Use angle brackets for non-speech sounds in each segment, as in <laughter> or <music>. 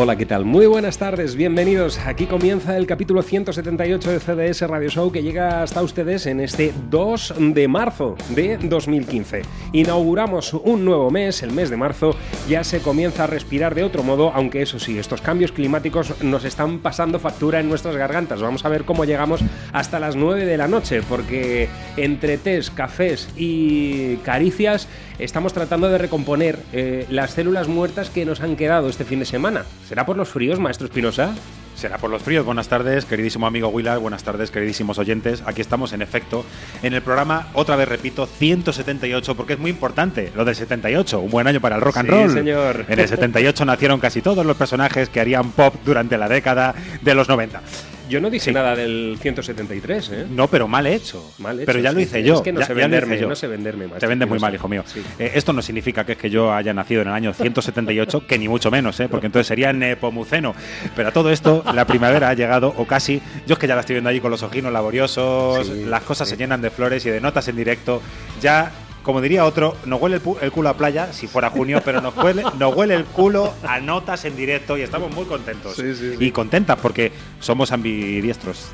Hola, ¿qué tal? Muy buenas tardes, bienvenidos. Aquí comienza el capítulo 178 de CDS Radio Show que llega hasta ustedes en este 2 de marzo de 2015. Inauguramos un nuevo mes, el mes de marzo, ya se comienza a respirar de otro modo, aunque eso sí, estos cambios climáticos nos están pasando factura en nuestras gargantas. Vamos a ver cómo llegamos hasta las 9 de la noche, porque entre tés, cafés y caricias estamos tratando de recomponer eh, las células muertas que nos han quedado este fin de semana. ¿Será por los fríos, maestro Espinosa? Será por los fríos. Buenas tardes, queridísimo amigo Willard. Buenas tardes, queridísimos oyentes. Aquí estamos, en efecto, en el programa, otra vez repito, 178, porque es muy importante lo del 78. Un buen año para el rock and Sí, roll. señor. En el 78 nacieron casi todos los personajes que harían pop durante la década de los 90. Yo no dije Sí. nada del 173, ¿eh? No, pero mal hecho. Mal hecho, pero ya sí, lo hice yo. Es que no ya- sé venderme, yo. no sé venderme, Te maestro vendes muy mal, hijo mío. Sí. Eh, esto no significa que es que yo haya nacido en el año 178, que ni mucho menos, ¿eh? porque entonces sería nepomuceno. Pero a todo esto, la primavera ha llegado, o casi. Yo es que ya la estoy viendo allí con los ojinos laboriosos, las cosas se llenan de flores y de notas en directo. Ya. Como diría otro, nos huele el, el culo a playa si fuera junio, <laughs> pero nos huele, nos huele el culo a notas en directo y estamos muy contentos. Sí, sí, sí. Y contentas porque somos ambidiestros.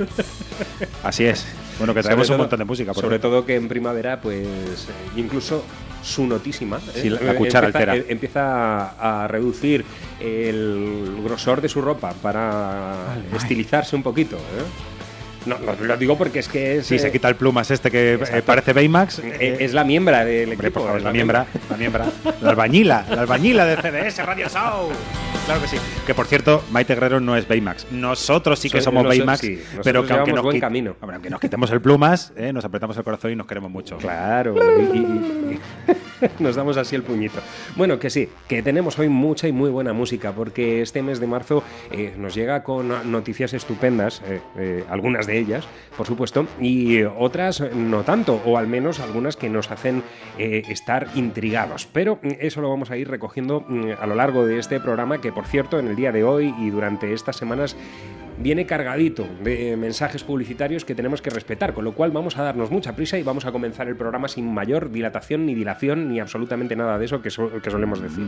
Así es. Bueno, que traemos un montón de música. por Sobre todo que en primavera, pues, eh, incluso su notísima. ¿eh? Sí, la- la cuchara empieza, altera. eh, empieza a, a reducir el grosor de su ropa para estilizarse un poquito. ¿eh? No, no, lo digo porque es que es, Sí, se eh, quita el plumas este que eh, parece Baymax. eh, es la miembra del Hombre, equipo. por favor, es la miembra, la miembra, la albañila, la albañila de CDS Radio Show. Claro que sí. Que por cierto, Maite Guerrero no es Baymax. Nosotros sí que So- somos nosotros Baymax, sí, nosotros pero que aunque llevamos nos, buen quit- camino. hombre, aunque nos quitemos el plumas, eh, nos apretamos el corazón y nos queremos mucho. Claro, y- y- y- <laughs> nos damos así el puñito. Bueno, que sí, que tenemos hoy mucha y muy buena música, porque este mes de marzo eh, nos llega con noticias estupendas, eh, eh, algunas de ellas, por supuesto, y otras no tanto, o al menos algunas que nos hacen eh, estar intrigados. Pero mm, eso lo vamos a ir recogiendo mm, a lo largo de este programa, que por cierto, en el día de hoy y durante estas semanas viene cargadito de mensajes publicitarios que tenemos que respetar, con lo cual vamos a darnos mucha prisa y vamos a comenzar el programa sin mayor dilatación ni dilación ni absolutamente nada de eso que, so- que solemos decir.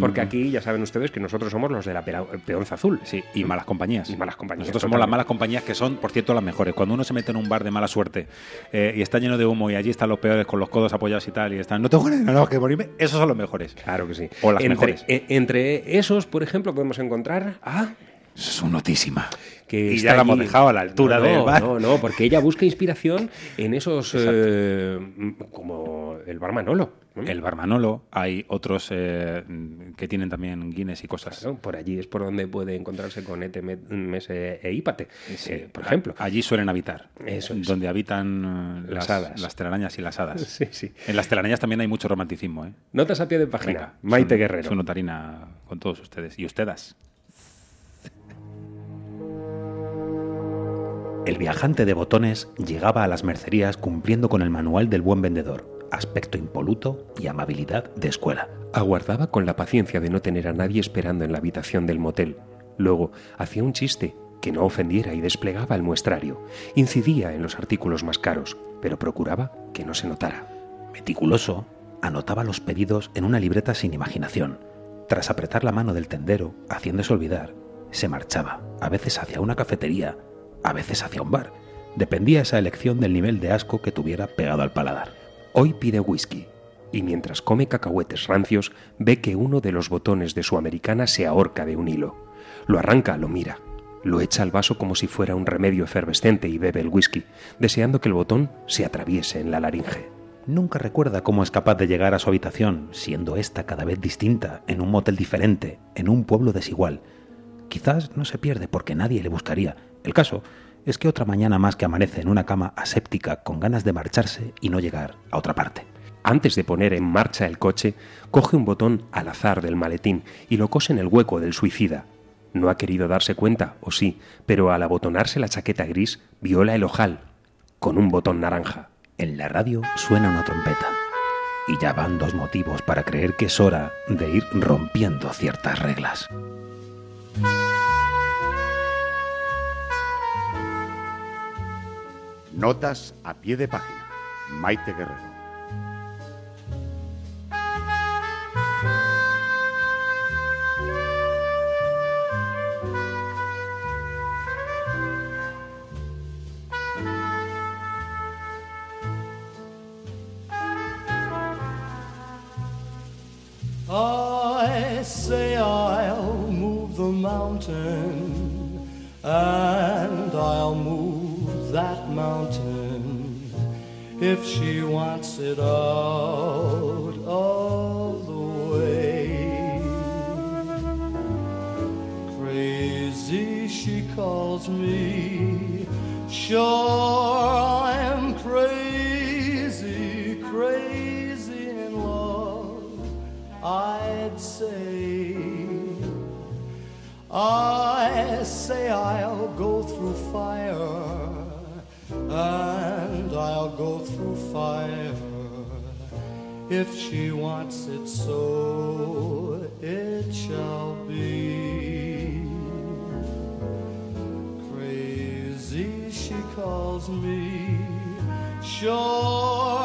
Porque aquí ya saben ustedes que nosotros somos los de la peonza azul. Sí, y malas compañías. Y malas compañías, Nosotros somos las malas compañías que son, por cierto, las mejores. Cuando uno se mete en un bar de mala suerte eh, y está lleno de humo y allí están los peores con los codos apoyados y tal, y están, no tengo ganas que morirme, esos son los mejores. Claro que sí. O las entre, mejores. e- entre esos, por ejemplo, podemos encontrar a... Es notísima. que Y está ya la hemos dejado a la altura no, del no, bar. No, no, porque ella busca inspiración en esos... eh, como el bar Manolo. ¿no? El bar Manolo, hay otros eh, que tienen también Guinness y cosas. Claro, por allí es por donde puede encontrarse con ETMS e Ípate, Sí, eh, por ejemplo. Allí suelen habitar. Eso es. Donde habitan eh, Las las, hadas. las telarañas y las hadas. <laughs> Sí, sí. En las telarañas también hay mucho romanticismo. ¿eh? Notas a pie de página. Venga, Maite su- Guerrero. Su notarina con todos ustedes. Y ustedes. El viajante de botones llegaba a las mercerías cumpliendo con el manual del buen vendedor. aspecto impoluto y amabilidad de escuela. Aguardaba con la paciencia de no tener a nadie esperando en la habitación del motel. Luego hacía un chiste que no ofendiera y desplegaba el muestrario. Incidía en los artículos más caros, pero procuraba que no se notara. Meticuloso, anotaba los pedidos en una libreta sin imaginación. Tras apretar la mano del tendero, haciéndose olvidar, se marchaba, a veces hacia una cafetería, a veces hacia un bar. Dependía esa elección del nivel de asco que tuviera pegado al paladar. Hoy pide whisky, y mientras come cacahuetes rancios, ve que uno de los botones de su americana se ahorca de un hilo. Lo arranca, lo mira, lo echa al vaso como si fuera un remedio efervescente y bebe el whisky, deseando que el botón se atraviese en la laringe. Nunca recuerda cómo es capaz de llegar a su habitación, siendo esta cada vez distinta, en un motel diferente, en un pueblo desigual. Quizás no se pierde porque nadie le buscaría. El caso es que otra mañana más que amanece en una cama aséptica con ganas de marcharse y no llegar a otra parte. Antes de poner en marcha el coche, coge un botón al azar del maletín y lo cose en el hueco del suicida. No ha querido darse cuenta, o sí, pero al abotonarse la chaqueta gris, viola el ojal, con un botón naranja. En la radio suena una trompeta. Y ya van dos motivos para creer que es hora de ir rompiendo ciertas reglas. Notas a pie de página. Maite Guerrero. I say I'll move the mountain, and I'll move that mountain if she wants it out of the way. Crazy, she calls me. Sure, I'm crazy, crazy in love. I'd say, I say I'll go through fire, and I'll go through fire if she wants it so. It shall be. Crazy, she calls me. Sure,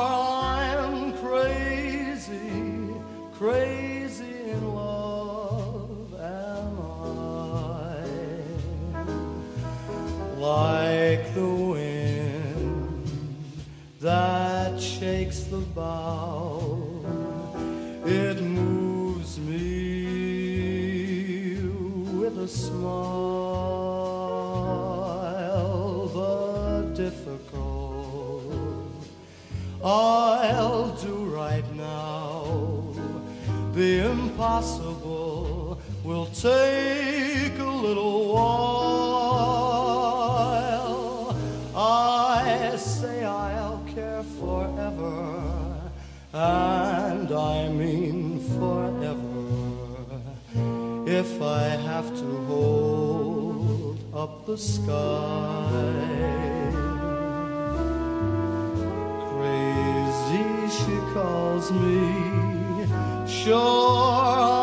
impossible will take a little while. I say I'll care forever, and I mean forever. If I have to hold up the sky. Crazy, she calls me. Sure,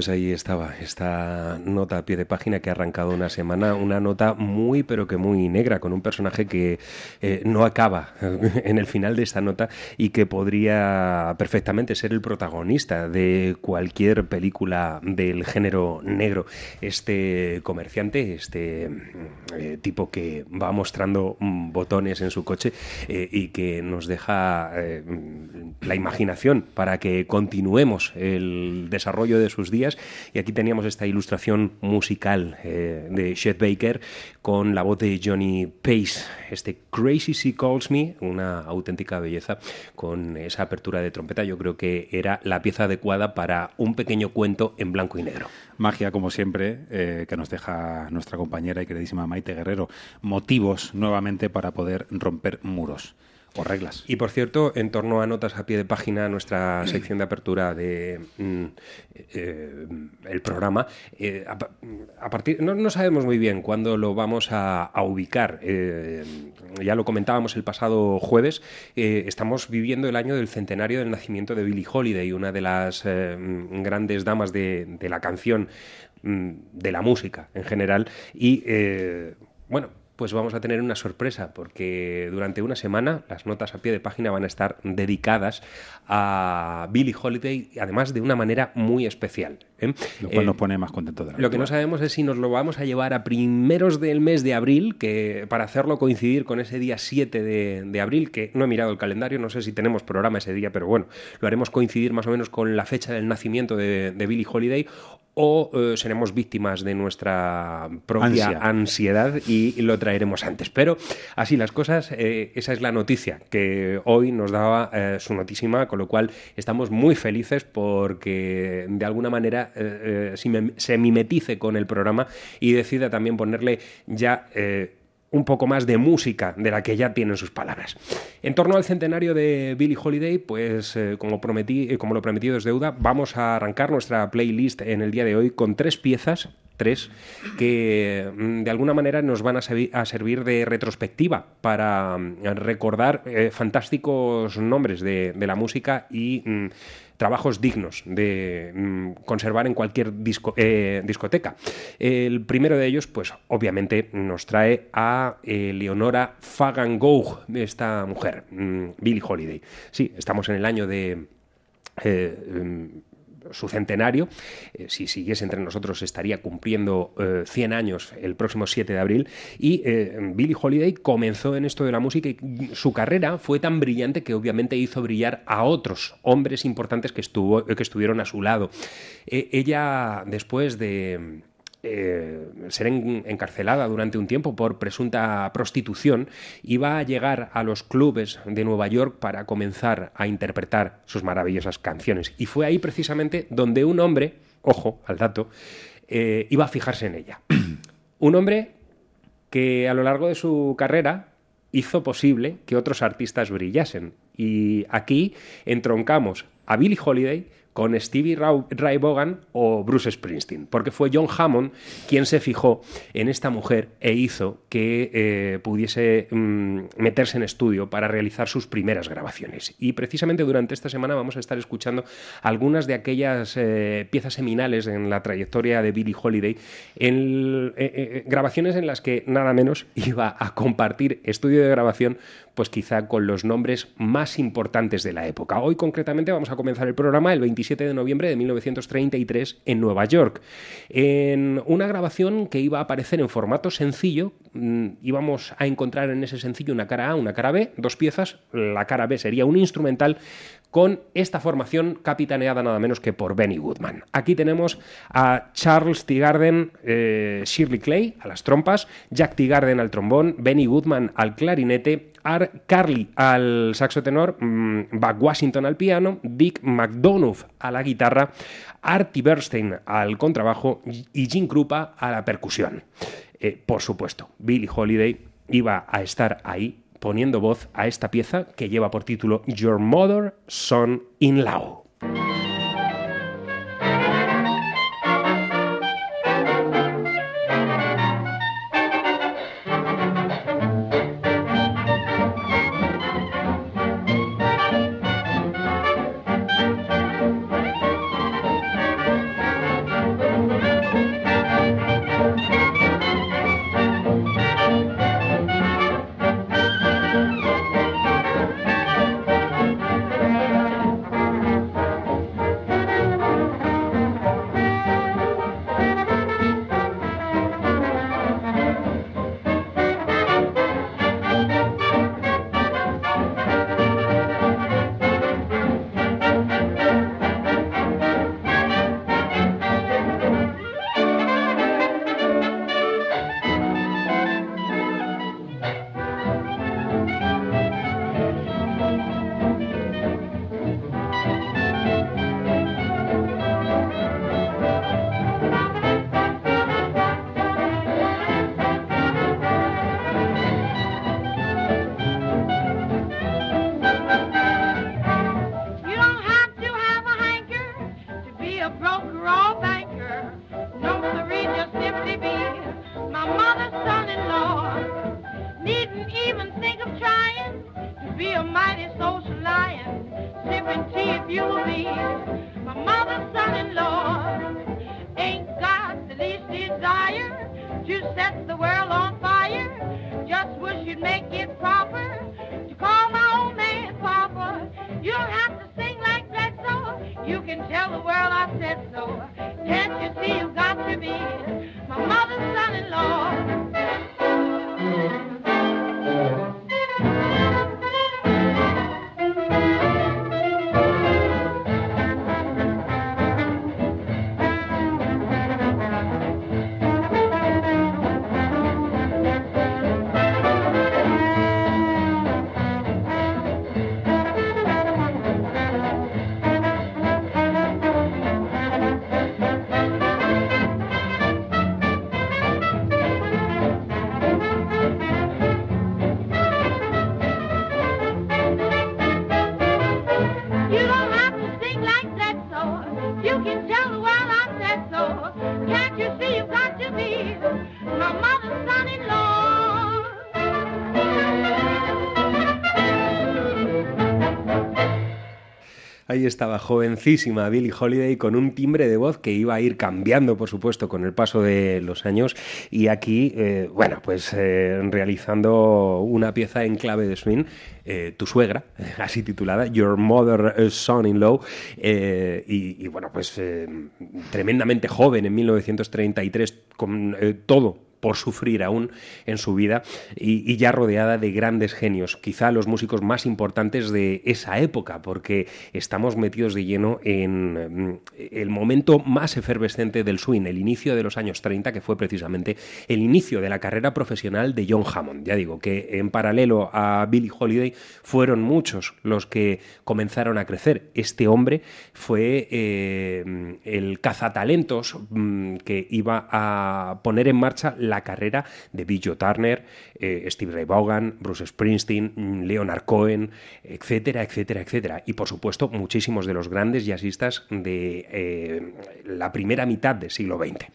Pues ahí estaba, esta nota a pie de página que ha arrancado una semana, una nota muy pero que muy negra, con un personaje que eh, no acaba <laughs> en el final de esta nota y que podría perfectamente ser el protagonista de cualquier película del género negro. Este comerciante, este eh, tipo que va mostrando mm, botones en su coche eh, y que nos deja la imaginación para que continuemos el desarrollo de sus días y aquí teníamos esta ilustración musical eh, de Chet Baker con la voz de Johnny Pace, este Crazy She Calls Me, una auténtica belleza con esa apertura de trompeta. Yo creo que era la pieza adecuada para un pequeño cuento en blanco y negro. Magia, como siempre, eh, que nos deja nuestra compañera y queridísima Maite Guerrero. Motivos nuevamente para poder romper muros o reglas. Y por cierto, en torno a notas a pie de página, nuestra sección de apertura de mm, eh, el programa, eh, a, partir no, sabemos muy bien cuándo lo vamos a, ubicar. Eh, ya lo comentábamos el pasado jueves. estamos viviendo el año del centenario del nacimiento de Billie Holiday, una de las grandes damas de, de, la canción, mm, de la música en general. Y bueno, pues vamos a tener una sorpresa, porque durante una semana las notas a pie de página van a estar dedicadas a Billie Holiday, además de una manera muy especial. ¿Eh? Lo cual nos eh, pone más contentos de Lo que no sabemos es si nos lo vamos a llevar a primeros del mes de abril, que para hacerlo coincidir con ese día 7 de, abril, que no he mirado el calendario, no sé si tenemos programa ese día, pero bueno, lo haremos coincidir más o menos con la fecha del nacimiento de, de Billie Holiday, o eh, seremos víctimas de nuestra propia ansiedad y, lo traeremos antes. Pero así las cosas, eh, esa es la noticia que hoy nos daba eh, su notísima, con lo cual estamos muy felices porque de alguna manera se mimetice con el programa y decida también ponerle ya un poco más de música de la que ya tienen sus palabras. En torno al centenario de Billie Holiday, pues eh, como, prometí, eh, como lo prometido es deuda, vamos a arrancar nuestra playlist en el día de hoy con tres piezas tres que mm, de alguna manera nos van a, servir de retrospectiva para mm, recordar eh, fantásticos nombres de, la música y mm, trabajos dignos de mm, conservar en cualquier eh, discoteca. El primero de ellos, pues obviamente nos trae a eh, Leonora Fagan Gogh, esta mujer, mm, Billie Holiday. Sí, estamos en el año de... Eh, su centenario. Eh, si siguiese entre nosotros estaría cumpliendo 100 eh, años el próximo 7 de abril. Y eh, Billie Holiday comenzó en esto de la música y su carrera fue tan brillante que obviamente hizo brillar a otros hombres importantes que, estuvo, que estuvieron a su lado. ella, después de eh, ser encarcelada durante un tiempo por presunta prostitución, iba a llegar a los clubes de Nueva York para comenzar a interpretar sus maravillosas canciones. Y fue ahí precisamente donde un hombre, ojo al dato, eh, iba a fijarse en ella. <clears throat> un hombre que a lo largo de su carrera hizo posible que otros artistas brillasen. Y aquí entroncamos a Billie Holiday con Stevie Ray Vaughan o Bruce Springsteen, porque fue John Hammond quien se fijó en esta mujer e hizo que eh, pudiese mm, meterse en estudio para realizar sus primeras grabaciones. Y precisamente durante esta semana vamos a estar escuchando algunas de aquellas eh, piezas seminales en la trayectoria de Billie Holiday, en eh, grabaciones en las que nada menos <laughs> iba a compartir estudio de grabación pues quizá con los nombres más importantes de la época. Hoy concretamente vamos a comenzar el programa el 27 de noviembre de 1933 en Nueva York, en una grabación que iba a aparecer en formato sencillo, mm, íbamos a encontrar en ese sencillo una cara A, una cara B, dos piezas, la cara B sería un instrumental con esta formación capitaneada nada menos que por Benny Goodman. Aquí tenemos a Charles Tigarden, eh, Shirley Clay a las trompas, Jack Tigarden al trombón, Benny Goodman al clarinete, Art Carly al saxo tenor, mm, Buck Washington al piano, Dick McDonough a la guitarra, Artie Bernstein al contrabajo y Jim Krupa a la percusión. Eh, por supuesto, Billie Holiday iba a estar ahí poniendo voz a esta pieza que lleva por título Your Mother, Son in Law. Estaba, jovencísima Billie Holiday con un timbre de voz que iba a ir cambiando, por supuesto, con el paso de los años. Y aquí, eh, bueno, pues eh, realizando una pieza en clave de swing, eh, Tu suegra, <laughs> así titulada, Your Mother Son-in-Law. y, y, bueno, pues tremendamente joven en 1933, con todo por sufrir aún en su vida y, ya rodeada de grandes genios, quizá los músicos más importantes de esa época, porque estamos metidos de lleno en mm, el momento más efervescente del swing, el inicio de los años 30, que fue precisamente el inicio de la carrera profesional de John Hammond. Ya digo que en paralelo a Billie Holiday fueron muchos los que comenzaron a crecer. Este hombre fue eh, el cazatalentos mm, que iba a poner en marcha la carrera de Bill Turner, eh, Steve Ray Vaughan, Bruce Springsteen, mm, Leonard Cohen, etcétera, etcétera, etcétera. Y por supuesto, muchísimos de los grandes jazzistas de eh, la primera mitad del siglo XX.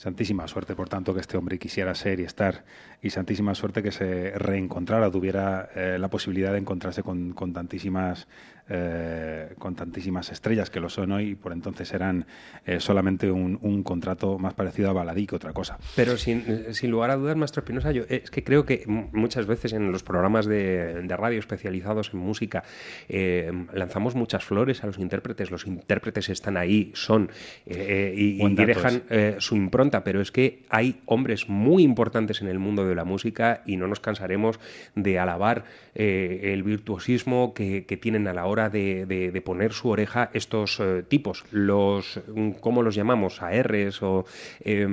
Santísima suerte, por tanto, que este hombre quisiera ser y estar, y santísima suerte que se reencontrara, tuviera eh, la posibilidad de encontrarse con, con tantísimas eh, con tantísimas estrellas que lo son hoy y por entonces eran eh, solamente un, un, contrato más parecido a baladí que otra cosa. Pero sin, sin lugar a dudas, Maestro Espinosa, yo es que creo que muchas veces en los programas de, de radio especializados en música eh, lanzamos muchas flores a los intérpretes, los intérpretes están ahí, son eh, y, y, dejan su impronta, pero es que hay hombres muy importantes en el mundo de la música y no nos cansaremos de alabar el virtuosismo que, que tienen a la hora de, de, de, poner su oreja estos eh, tipos, los, ¿cómo los llamamos? ARs o eh,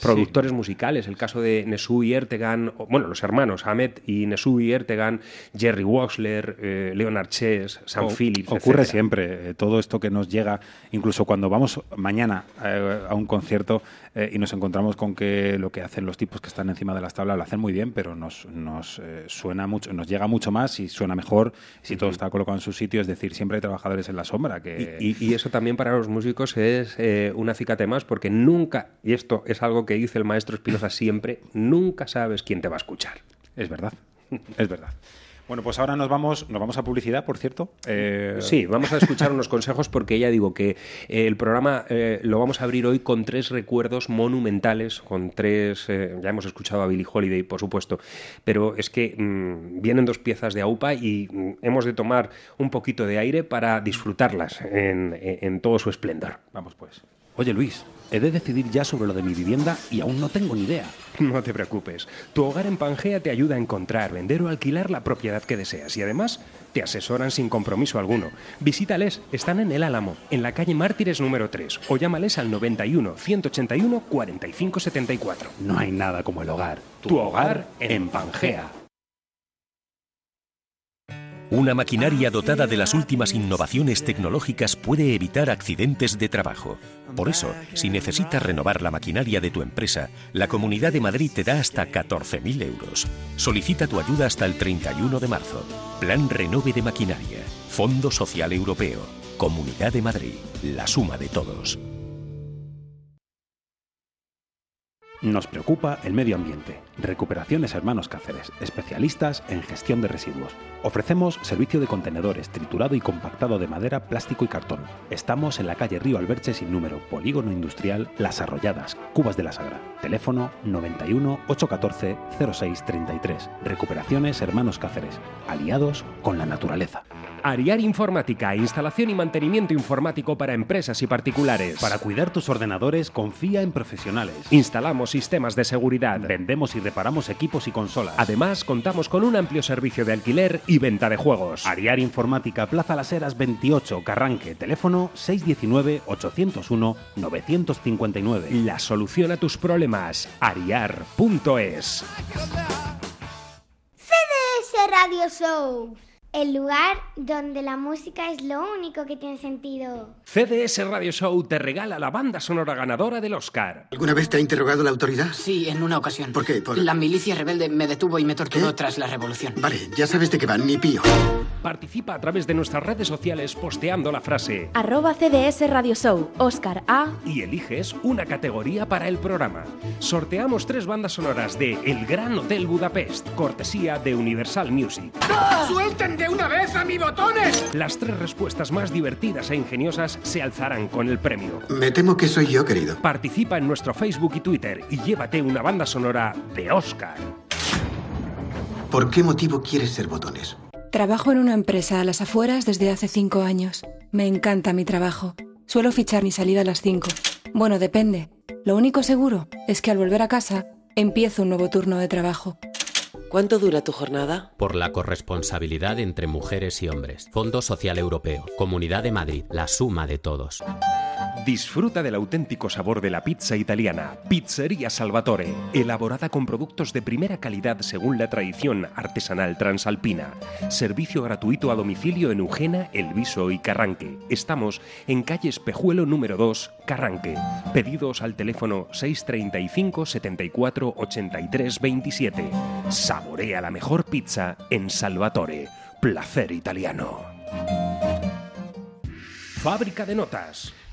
productores sí. musicales, el caso de Nesu y Ertegan, bueno, los hermanos Ahmed y Nesu y Ertegan, Jerry Waxler, eh, Leonard Chess, Sam o, Phillips. Ocurre etcétera. siempre, eh, todo esto que nos llega, incluso cuando vamos mañana eh, a un concierto y nos encontramos con que lo que hacen los tipos que están encima de las tablas lo hacen muy bien, pero nos, nos suena mucho, nos llega mucho más y suena mejor si todo está colocado en su sitio, es decir, siempre hay trabajadores en la sombra. Que... Y, y, y eso también para los músicos es eh, un acicate más, porque nunca, y esto es algo que dice el maestro Espinosa siempre, nunca sabes quién te va a escuchar. Es verdad, es verdad. Bueno, pues ahora nos vamos, nos vamos a publicidad, por cierto. Eh... Sí, vamos a escuchar unos consejos porque ya digo que eh, el programa eh, lo vamos a abrir hoy con tres recuerdos monumentales, con tres, eh, ya hemos escuchado a Billie Holiday, por supuesto, pero es que mmm, vienen dos piezas de AUPA y mmm, hemos de tomar un poquito de aire para disfrutarlas en, en todo su esplendor. Vamos pues. Oye Luis, he de decidir ya sobre lo de mi vivienda y aún no tengo ni idea. No te preocupes. Tu hogar en Pangea te ayuda a encontrar, vender o alquilar la propiedad que deseas y además te asesoran sin compromiso alguno. Visítales, están en El Álamo, en la calle Mártires número 3 o llámales al 91 181 45 74. No hay nada como el hogar. Tu, tu hogar en Pangea. Una maquinaria dotada de las últimas innovaciones tecnológicas puede evitar accidentes de trabajo. Por eso, si necesitas renovar la maquinaria de tu empresa, la Comunidad de Madrid te da hasta 14.000 euros. Solicita tu ayuda hasta el 31 de marzo. Plan Renove de Maquinaria. Fondo Social Europeo. Comunidad de Madrid. La suma de todos. Nos preocupa el medio ambiente. Recuperaciones Hermanos Cáceres, especialistas en gestión de residuos. Ofrecemos servicio de contenedores, triturado y compactado de madera, plástico y cartón. Estamos en la calle Río Alberche sin número, Polígono Industrial Las Arrolladas, Cubas de la Sagra. Teléfono 91 814 0633. Recuperaciones Hermanos Cáceres, aliados con la naturaleza. Ariar Informática, instalación y mantenimiento informático para empresas y particulares. Para cuidar tus ordenadores, confía en profesionales. Instalamos sistemas de seguridad. Vendemos y reparamos equipos y consolas. Además, contamos con un amplio servicio de alquiler y venta de juegos. Ariar Informática, Plaza Las Heras 28, Carranque. Teléfono 619-801-959. La solución a tus problemas. Ariar.es. CDS Radio Show. El lugar donde la música es lo único que tiene sentido. CDS Radio Show te regala la banda sonora ganadora del Oscar. ¿Alguna vez te ha interrogado la autoridad? Sí, en una ocasión. ¿Por qué? Por... La milicia rebelde me detuvo y me torturó tras la revolución. Vale, ya sabes de qué van, ni pío. Participa a través de nuestras redes sociales posteando la frase Arroba CDS Radio Show, Oscar A. y eliges una categoría para el programa. Sorteamos tres bandas sonoras de El Gran Hotel Budapest, cortesía de Universal Music. ¡Suelten de una vez a mi botones! Las tres respuestas más divertidas e ingeniosas se alzarán con el premio. Me temo que soy yo, querido. Participa en nuestro Facebook y Twitter y llévate una banda sonora de Oscar. ¿Por qué motivo quieres ser botones? Trabajo en una empresa a las afueras desde hace cinco años. Me encanta mi trabajo. Suelo fichar mi salida a las cinco. Bueno, depende. Lo único seguro es que al volver a casa empiezo un nuevo turno de trabajo. ¿Cuánto dura tu jornada? Por la corresponsabilidad entre mujeres y hombres. Fondo Social Europeo. Comunidad de Madrid. La suma de todos. Disfruta del auténtico sabor de la pizza italiana. Pizzería Salvatore. Elaborada con productos de primera calidad según la tradición artesanal transalpina. Servicio gratuito a domicilio en Eugena, Elviso y Carranque. Estamos en calle Espejuelo número 2, Carranque. Pedidos al teléfono 635 74 83 27. Saborea la mejor pizza en Salvatore. Placer italiano. Fábrica de notas.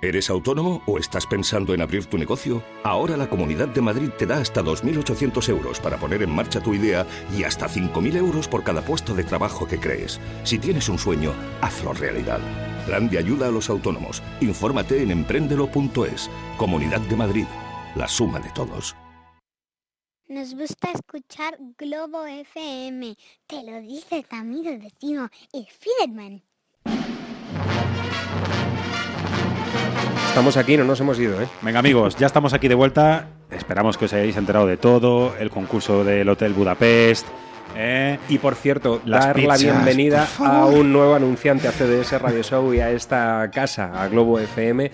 ¿Eres autónomo o estás pensando en abrir tu negocio? Ahora la Comunidad de Madrid te da hasta 2.800 euros para poner en marcha tu idea y hasta 5.000 euros por cada puesto de trabajo que crees. Si tienes un sueño, hazlo realidad. Plan de ayuda a los autónomos. Infórmate en emprendelo.es. Comunidad de Madrid. La suma de todos. Nos gusta escuchar Globo FM. Te lo dice tu amigo vecino, el Fiderman. Estamos aquí, no nos hemos ido, ¿eh? Venga amigos, ya estamos aquí de vuelta. Esperamos que os hayáis enterado de todo, el concurso del Hotel Budapest. ¿eh? Y por cierto, dar pizzas, la bienvenida a un nuevo anunciante a CDS Radio Show y a esta casa, a Globo FM.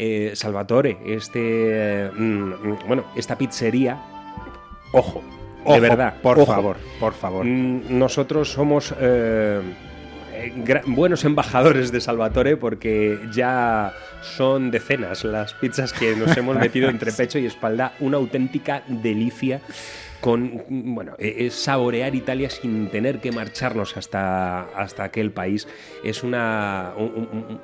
Eh, Salvatore, este. eh, mm, bueno, esta pizzería. Ojo, Ojo, de verdad. por ojo. favor, por favor. Mm, Nosotros somos. Buenos embajadores de Salvatore porque ya son decenas las pizzas que nos hemos <laughs> metido entre pecho y espalda, una auténtica delicia con bueno eh, es saborear Italia sin tener que marcharnos hasta, hasta aquel país. Es una un- un- un-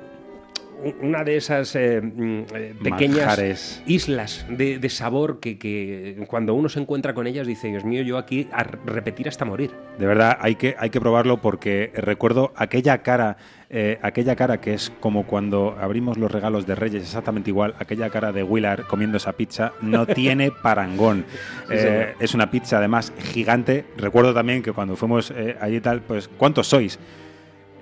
una de esas eh, mm, eh, pequeñas Manjares. islas de, de sabor que, que cuando uno se encuentra con ellas dice Dios mío yo aquí a repetir hasta morir De verdad, hay que, hay que probarlo porque recuerdo aquella cara, eh, aquella cara que es como cuando abrimos los regalos de Reyes, exactamente igual, aquella cara de Willard comiendo esa pizza, no <laughs> tiene parangón. Sí, Eh, es una pizza además gigante. Recuerdo también que cuando fuimos allí y tal, pues, ¿cuántos sois?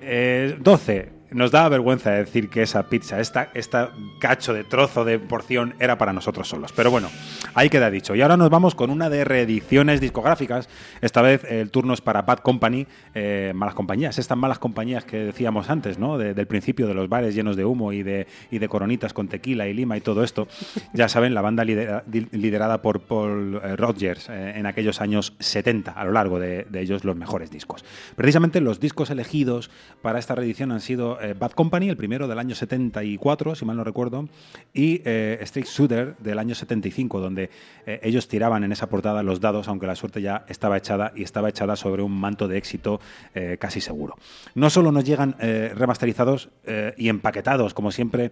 Eh, 12. Nos daba vergüenza decir que esa pizza, esta, esta cacho de trozo de porción era para nosotros solos. Pero bueno, ahí queda dicho. Y ahora nos vamos con una de reediciones discográficas. Esta vez el turno es para Bad Company, eh, malas compañías. Estas malas compañías que decíamos antes, ¿no? De- del principio de los bares llenos de humo y de, y de coronitas con tequila y lima y todo esto. Ya saben, la banda lidera- liderada por Paul eh, Rodgers eh, en aquellos años 70, a lo largo de, de ellos los mejores discos. Precisamente los discos elegidos para esta reedición han sido eh, Bad Company, el primero del año 74, si mal no recuerdo, y eh, Straight Shooter del año 75, donde eh, ellos tiraban en esa portada los dados, aunque la suerte ya estaba echada y estaba echada sobre un manto de éxito eh, casi seguro. No solo nos llegan remasterizados y empaquetados, como siempre,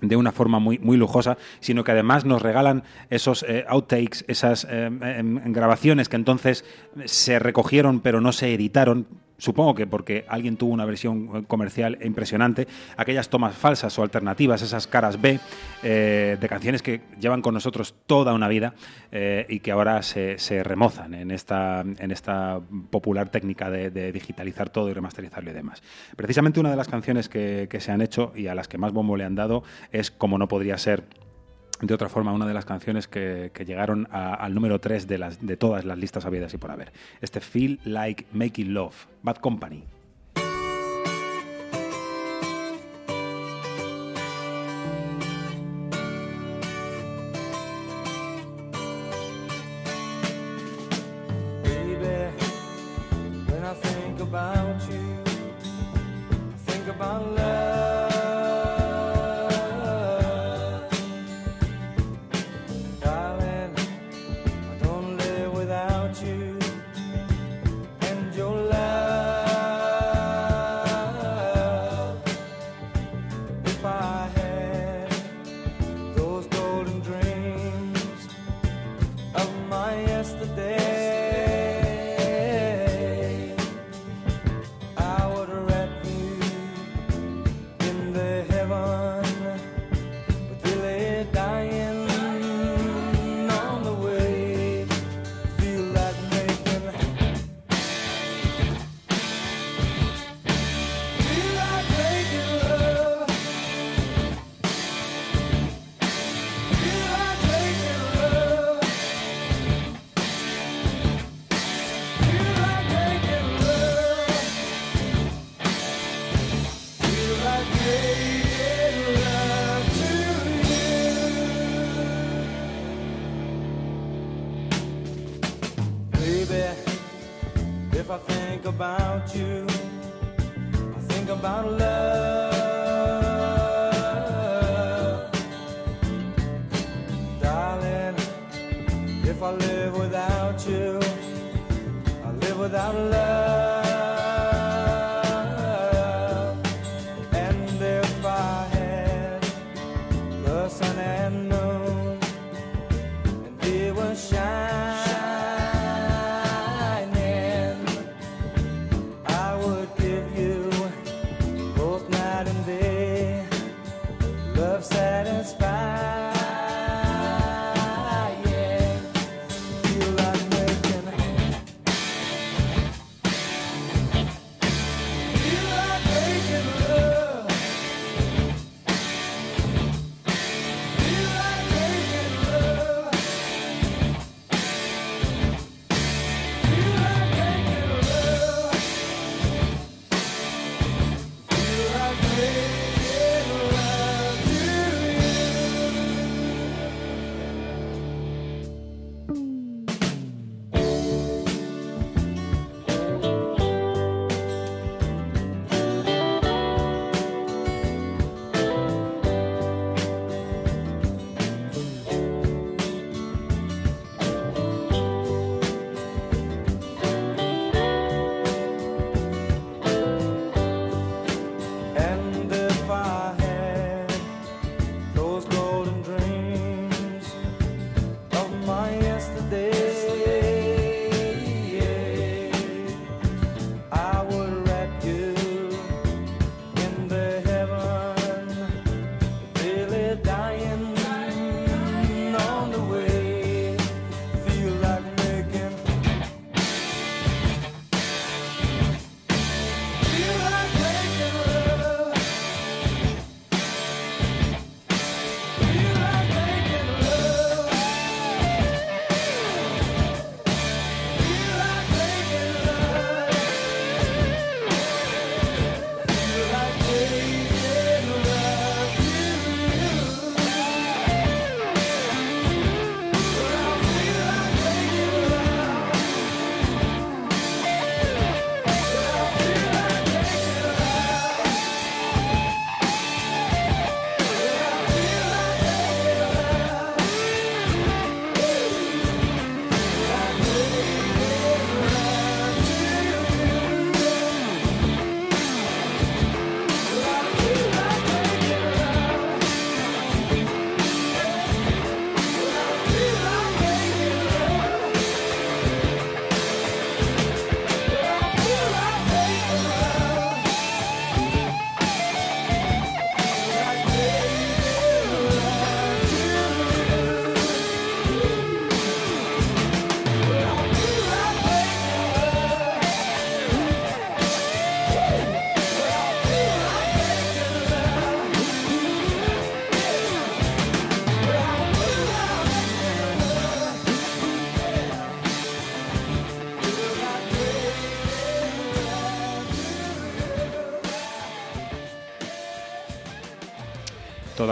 de una forma muy, lujosa, sino que además nos regalan esos outtakes, esas eh, em, grabaciones que entonces se recogieron pero no se editaron. Supongo que porque alguien tuvo una versión eh, comercial impresionante, aquellas tomas falsas o alternativas, esas caras B eh, de canciones que llevan con nosotros toda una vida eh, y que ahora se, remozan en esta, en esta popular técnica de, digitalizar todo y remasterizarlo y demás. Precisamente una de las canciones que se han hecho y a las que más bombo le han dado es, como no podría ser de otra forma, una de las canciones que, que llegaron al número 3 de, las, de todas las listas habidas y por haber. Este Feel Like Making Love, Bad Company.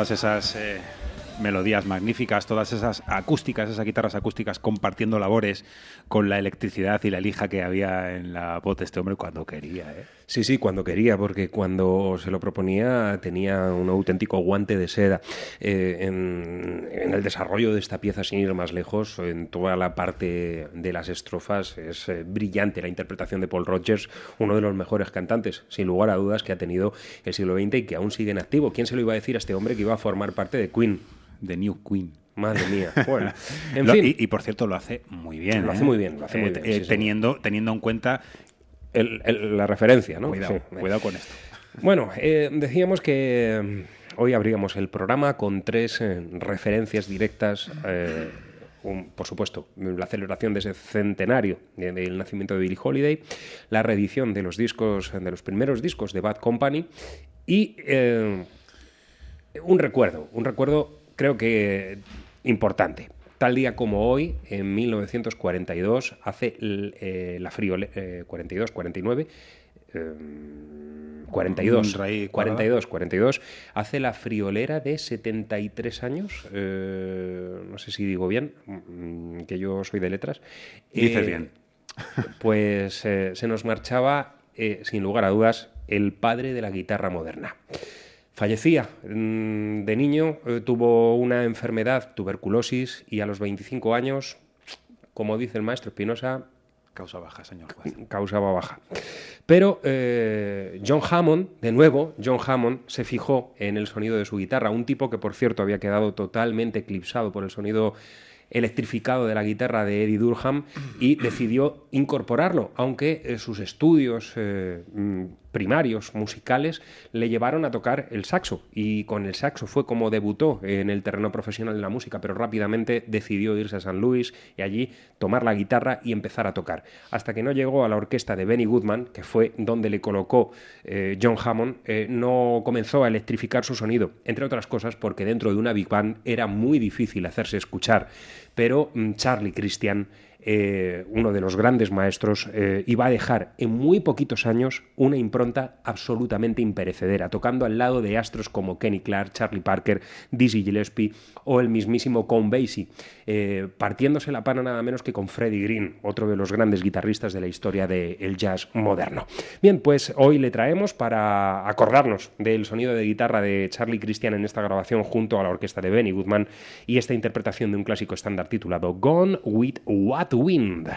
Todas esas eh, melodías magníficas, todas esas acústicas, esas guitarras acústicas compartiendo labores con la electricidad y la lija que había en la voz de este hombre cuando quería. ¿eh? Sí, sí, cuando quería, porque cuando se lo proponía tenía un auténtico guante de seda. Eh, en, el desarrollo de esta pieza, sin ir más lejos, en toda la parte de las estrofas, es eh, brillante la interpretación de Paul Rogers, uno de los mejores cantantes, sin lugar a dudas, que ha tenido el siglo XX y que aún sigue en activo. ¿Quién se lo iba a decir a este hombre que iba a formar parte de Queen? The New Queen. Madre mía. <laughs> Bueno, en Lo- fin. y, y, por cierto, lo hace muy bien. Lo ¿eh? hace muy bien, lo hace muy Eh, bien, eh, sí, teniendo, teniendo en cuenta. El- el- la referencia, ¿no? Cuidado, Sí. cuidado con esto. Bueno, eh, decíamos que mm, hoy abríamos el programa con tres eh, referencias directas. eh, un- por supuesto, la celebración de ese centenario de- del nacimiento de Billie Holiday, la reedición de los discos, de los primeros discos de Bad Company y un recuerdo, un recuerdo creo que importante. Tal día como hoy, en 1942, hace eh, la friolera, 42, 49, eh, 42, Un rey 42, 42, hace la friolera de 73 años, eh, no sé si digo bien, mm, que yo soy de letras. Dices Eh, bien. Pues eh, se nos marchaba, eh, sin lugar a dudas, el padre de la guitarra moderna. Fallecía mm, de niño, eh, tuvo una enfermedad, tuberculosis, y a los 25 años, como dice el maestro Espinosa, Causa baja, señor juez. causaba baja. Pero eh, John Hammond, de nuevo, John Hammond se fijó en el sonido de su guitarra, un tipo que por cierto había quedado totalmente eclipsado por el sonido electrificado de la guitarra de Eddie Durham y decidió incorporarlo, aunque eh, sus estudios eh, mm, primarios musicales le llevaron a tocar el saxo. Y con el saxo fue como debutó en el terreno profesional de la música, pero rápidamente decidió irse a San Luis y allí tomar la guitarra y empezar a tocar, hasta que no llegó a la orquesta de Benny Goodman, que fue donde le colocó eh, John Hammond, eh, no comenzó a electrificar su sonido, entre otras cosas porque dentro de una big band era muy difícil hacerse escuchar, pero mm, Charlie Christian eh, uno de los grandes maestros, eh, iba a dejar en muy poquitos años una impronta absolutamente imperecedera, tocando al lado de astros como Kenny Clark, Charlie Parker, Dizzy Gillespie o el mismísimo Count Basie, eh, partiéndose la pana nada menos que con Freddie Green, otro de los grandes guitarristas de la historia del jazz moderno. Bien, pues hoy le traemos para acordarnos del sonido de guitarra de Charlie Christian en esta grabación junto a la orquesta de Benny Goodman y esta interpretación de un clásico estándar titulado Gone with What Wind.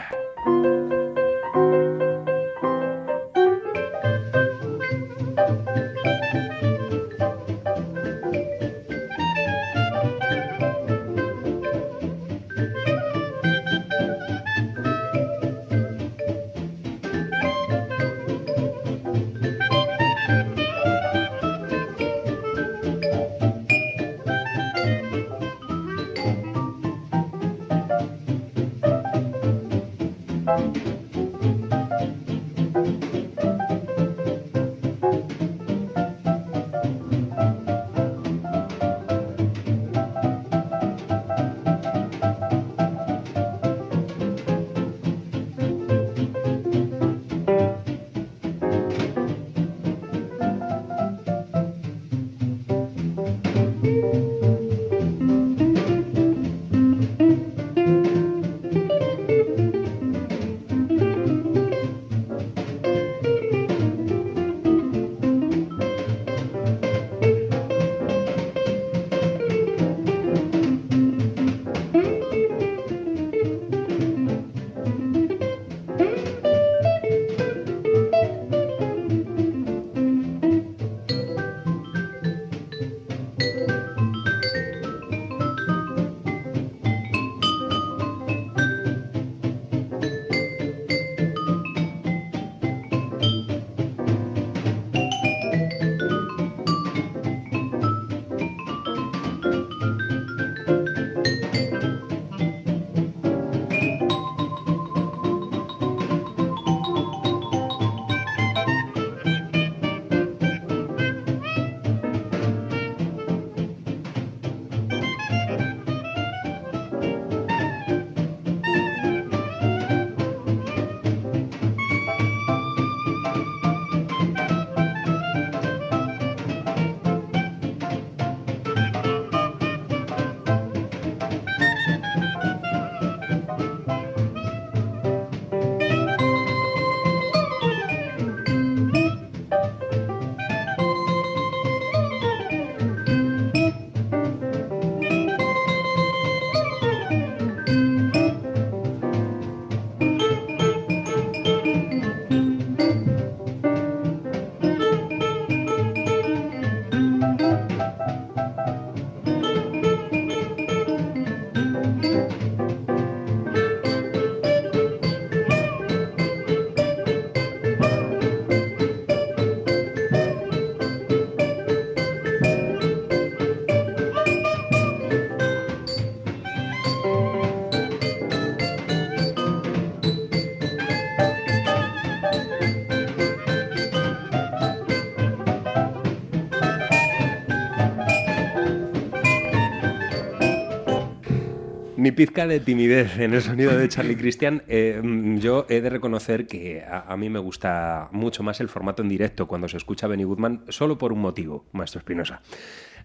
Pizca de timidez en el sonido de Charlie Christian. Eh, yo he de reconocer que a, mí me gusta mucho más el formato en directo cuando se escucha Benny Goodman, solo por un motivo, Maestro Espinosa.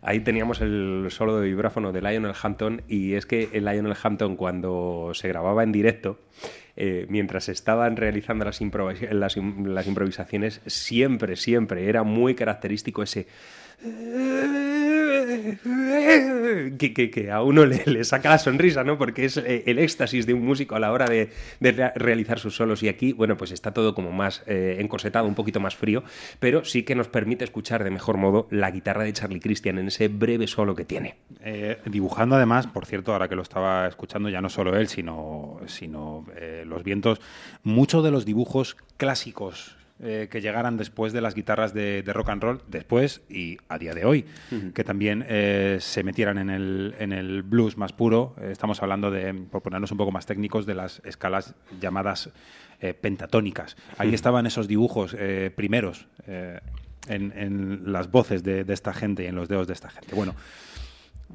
Ahí teníamos el solo de vibráfono de Lionel Hampton y es que el Lionel Hampton cuando se grababa en directo, eh, mientras estaban realizando las improvisaciones, siempre, siempre era muy característico ese que, a uno le, saca la sonrisa, ¿no? Porque es eh, el éxtasis de un músico a la hora de, de rea- realizar sus solos. Y aquí, bueno, pues está todo como más eh, encorsetado, un poquito más frío, pero sí que nos permite escuchar de mejor modo la guitarra de Charlie Christian en ese breve solo que tiene. Eh, dibujando además, por cierto, ahora que lo estaba escuchando, ya no solo él, sino, sino eh, los vientos, muchos de los dibujos clásicos eh, que llegaran después de las guitarras de, de rock and roll, después y a día de hoy, que también eh, se metieran en el, en el blues más puro. Eh, estamos hablando de, por ponernos un poco más técnicos, de las escalas llamadas pentatónicas. Ahí estaban esos dibujos primeros. en, en las voces de, de esta gente y en los dedos de esta gente. Bueno,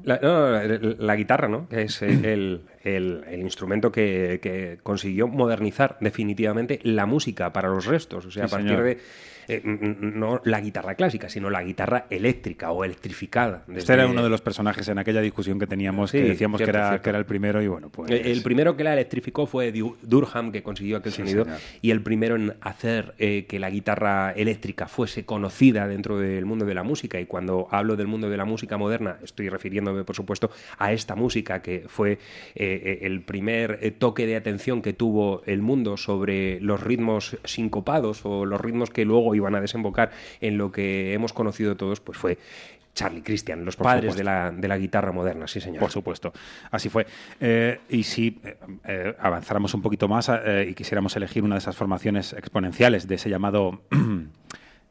La, no, la- la guitarra, ¿no? Que es el, el- el instrumento que, que consiguió modernizar definitivamente la música para los restos. O sea, Sí, a partir señor. de. Eh, no la guitarra clásica, sino la guitarra eléctrica o electrificada. Este era uno de los personajes en aquella discusión que teníamos, Sí, que decíamos cierto, que, era, cierto. que era el primero y bueno, pues... El- El primero que la electrificó fue Du- Durham, que consiguió aquel Sí, sonido, señor. y el primero en hacer eh, que la guitarra eléctrica fuese conocida dentro del mundo de la música. Y cuando hablo del mundo de la música moderna, estoy refiriéndome, por supuesto, a esta música que fue eh, el primer toque de atención que tuvo el mundo sobre los ritmos sincopados o los ritmos que luego iban a desembocar en lo que hemos conocido todos, pues fue Charlie Christian, los Por padres de la, de la guitarra moderna, sí señor. Por supuesto, así fue. Eh, y si eh, eh, avanzáramos un poquito más eh, y quisiéramos elegir una de esas formaciones exponenciales de ese llamado <clears throat>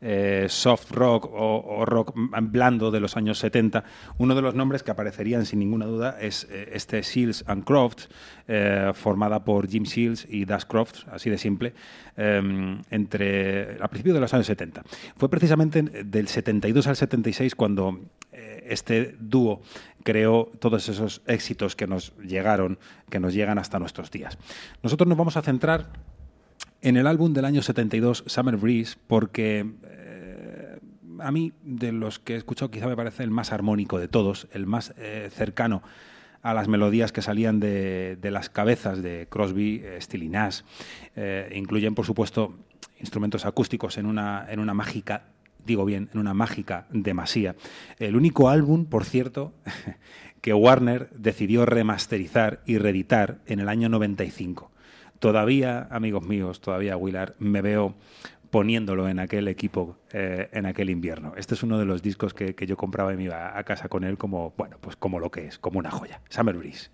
eh, soft rock o, rock blando de los años 70, uno de los nombres que aparecerían sin ninguna duda es eh, este Seals and Crofts, eh, formada por Jim Seals y Das Crofts, así de simple, eh, entre a principios de los años 70. Fue precisamente del 72 al 76 cuando este dúo creó todos esos éxitos que nos llegaron, que nos llegan hasta nuestros días. Nosotros nos vamos a centrar en el álbum del año 72, Summer Breeze, porque a mí, de los que he escuchado, quizá me parece el más armónico de todos, el más eh, cercano a las melodías que salían de, de las cabezas de Crosby, eh, Stills y Nash. Eh, incluyen, por supuesto, instrumentos acústicos en una, en una mágica, digo bien, en una mágica demasía. El único álbum, por cierto, <laughs> que Warner decidió remasterizar y reeditar en el año 95. Todavía, amigos míos, todavía Willard, me veo poniéndolo en aquel equipo eh, en aquel invierno. Este es uno de los discos que, que yo compraba y me iba a casa con él como, bueno, pues como lo que es, como una joya. Summer Breeze.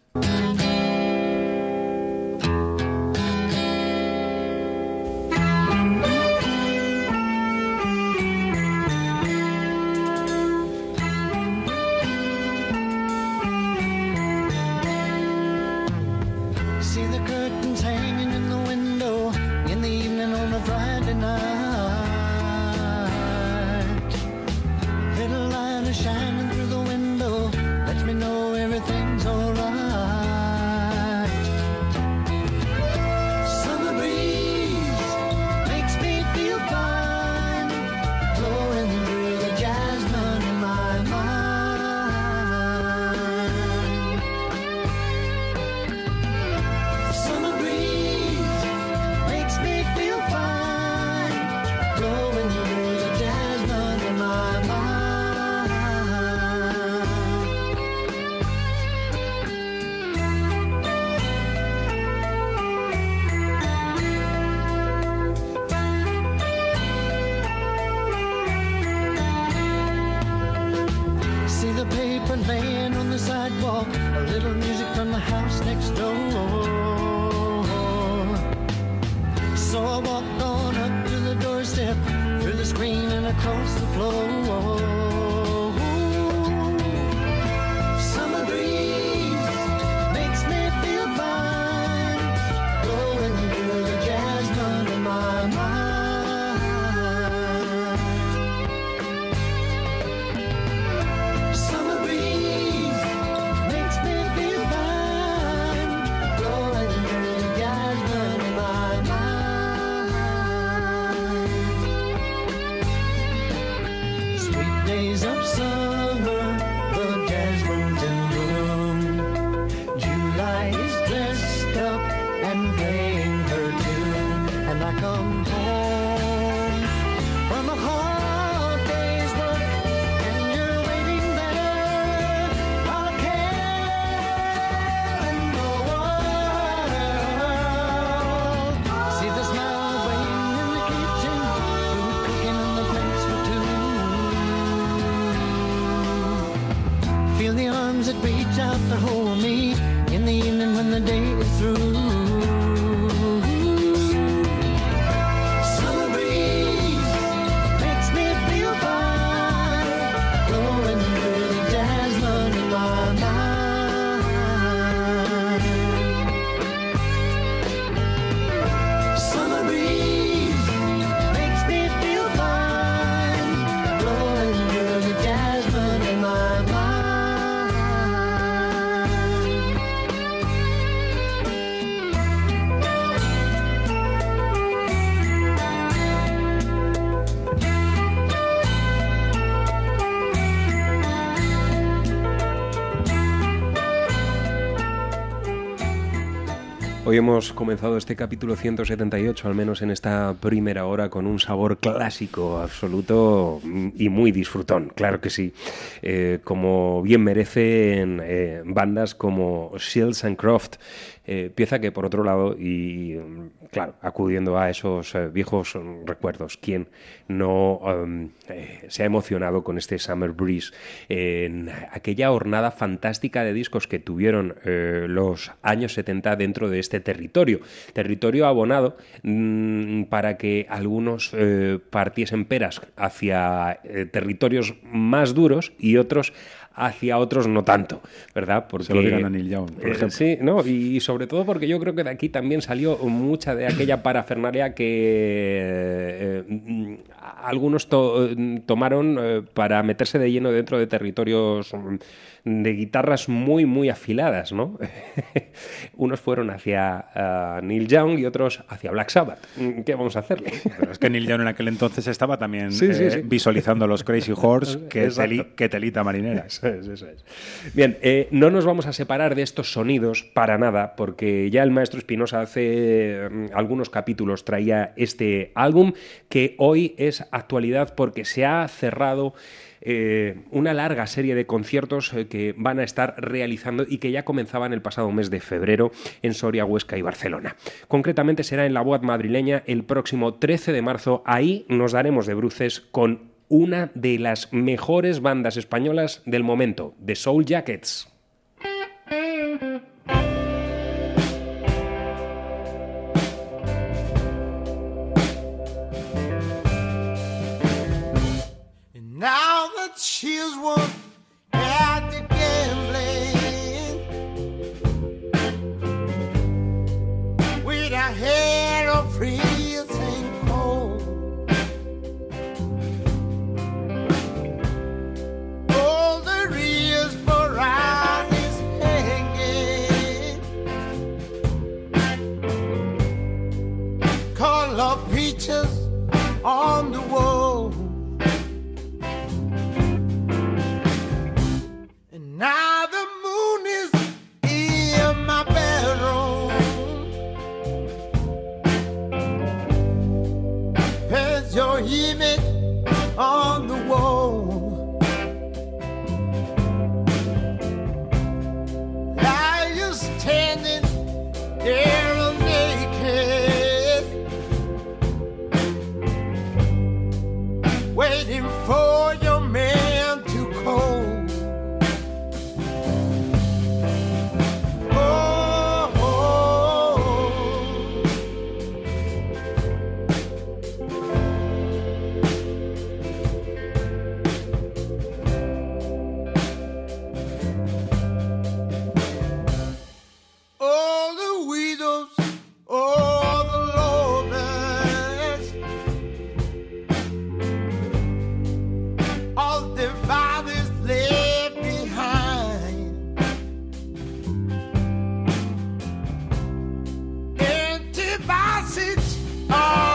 Hemos comenzado este capítulo 178, al menos en esta primera hora, con un sabor clásico absoluto y muy disfrutón, claro que sí. Eh, como bien merecen eh, bandas como Shields and Croft, eh, pieza que por otro lado, y claro, acudiendo a esos eh, viejos recuerdos, ¿quién no em, eh, se ha emocionado con este Summer Breeze? en aquella hornada fantástica de discos que tuvieron los años 70 dentro de este territorio. Territorio abonado mm, para que algunos partiesen peras hacia territorios más duros y otros hacia otros no tanto, ¿verdad? Porque, Se lo digan a Neil Young, por eh, ejemplo. Sí, no, y sobre todo porque yo creo que de aquí también salió mucha de aquella parafernalia que eh, mm, algunos to- tomaron eh, para meterse de lleno dentro de territorios mm, de guitarras muy, muy afiladas, ¿no? <laughs> Unos fueron hacia ah, Neil Young y otros hacia Black Sabbath. Mm, ¿Qué vamos a hacerle? Pero es que Neil Young en aquel entonces estaba también Sí, eh, sí. visualizando los Crazy Horse <laughs> que, Exacto. teli- que telita marinera. Eso es, eso es. Bien, eh, no nos vamos a separar de estos sonidos para nada, porque ya el maestro Espinosa hace mm, algunos capítulos traía este álbum que hoy es actualidad porque se ha cerrado eh, una larga serie de conciertos eh, que van a estar realizando y que ya comenzaban el pasado mes de febrero en Soria, Huesca y Barcelona. Concretamente será en la Boat madrileña el próximo 13 de marzo. Ahí nos daremos de bruces con una de las mejores bandas españolas del momento, The Soul Jackets. cheers one. passage. Oh.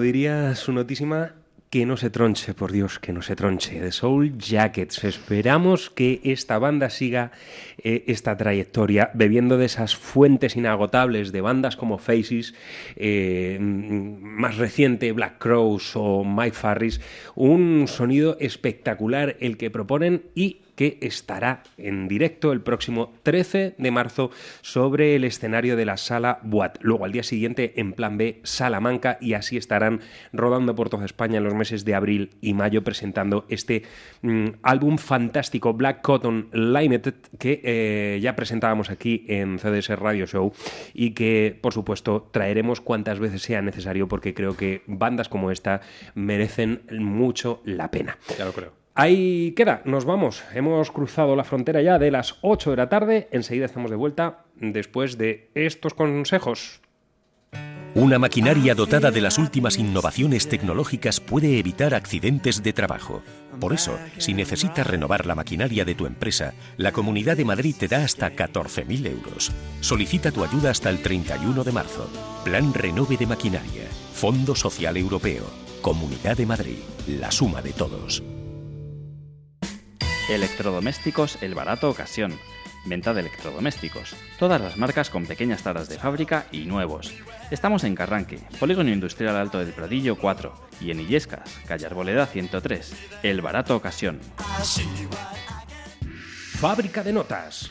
Diría su notísima, que no se tronche, por Dios, que no se tronche. The Soul Jackets. Esperamos que esta banda siga eh, esta trayectoria bebiendo de esas fuentes inagotables de bandas como Faces, eh, mm, más reciente Black Crows o Mike Farris. Un sonido espectacular el que proponen y que estará en directo el próximo 13 de marzo sobre el escenario de la sala Boat. Luego al día siguiente en plan B Salamanca y así estarán rodando por toda España en los meses de abril y mayo presentando este mm, álbum fantástico Black Cotton Limited que eh, ya presentábamos aquí en CDS Radio Show y que por supuesto traeremos cuantas veces sea necesario porque creo que bandas como esta merecen mucho la pena. Ya lo creo. Ahí queda, nos vamos. Hemos cruzado la frontera ya de las 8 de la tarde. Enseguida estamos de vuelta después de estos consejos. Una maquinaria dotada de las últimas innovaciones tecnológicas puede evitar accidentes de trabajo. Por eso, si necesitas renovar la maquinaria de tu empresa, la Comunidad de Madrid te da hasta 14.000 euros. Solicita tu ayuda hasta el 31 de marzo. Plan Renove de Maquinaria. Fondo Social Europeo. Comunidad de Madrid. La suma de todos. Electrodomésticos El Barato Ocasión. Venta de electrodomésticos. Todas las marcas con pequeñas taras de fábrica y nuevos. Estamos en Carranque, Polígono Industrial Alto del Pradillo 4 y en Illescas, calle Arboleda 103. El Barato Ocasión. Fábrica de notas.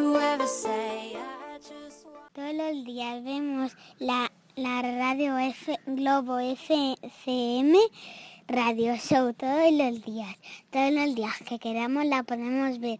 Días vemos la, la radio Globo FM Radio Show, todos los días. Todos los días que queramos la podemos ver.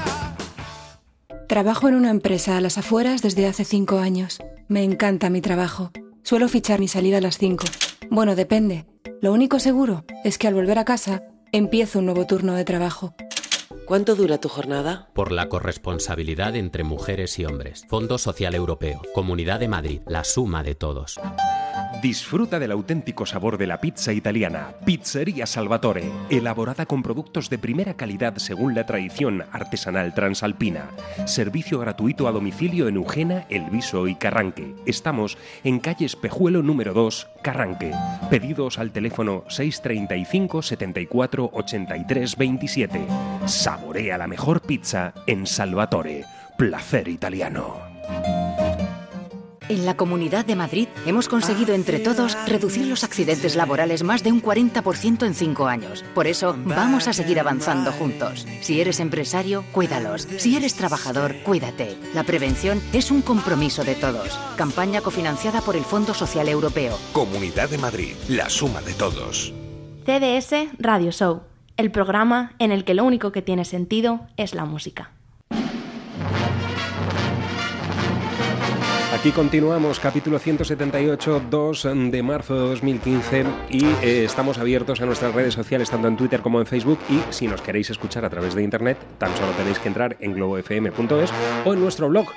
Trabajo en una empresa a las afueras desde hace cinco años. Me encanta mi trabajo. Suelo fichar mi salida a las cinco. Bueno, depende. Lo único seguro es que al volver a casa empiezo un nuevo turno de trabajo. ¿Cuánto dura tu jornada? Por la corresponsabilidad entre mujeres y hombres. Fondo Social Europeo. Comunidad de Madrid. La suma de todos. Disfruta del auténtico sabor de la pizza italiana. Pizzería Salvatore, elaborada con productos de primera calidad según la tradición artesanal transalpina. Servicio gratuito a domicilio en Eugena, Elviso y Carranque. Estamos en calle Espejuelo número 2, Carranque. Pedidos al teléfono 635 74 83 27. Saborea la mejor pizza en Salvatore. Placer italiano. En la Comunidad de Madrid hemos conseguido entre todos reducir los accidentes laborales más de un 40% en cinco años. Por eso vamos a seguir avanzando juntos. Si eres empresario, cuídalos. Si eres trabajador, cuídate. La prevención es un compromiso de todos. Campaña cofinanciada por el Fondo Social Europeo. Comunidad de Madrid, la suma de todos. CDS Radio Show, el programa en el que lo único que tiene sentido es la música. Aquí continuamos, capítulo 178, 2 de marzo de 2015 y eh, estamos abiertos a nuestras redes sociales, tanto en Twitter como en Facebook y si nos queréis escuchar a través de internet, tan solo tenéis que entrar en globofm.es o en nuestro blog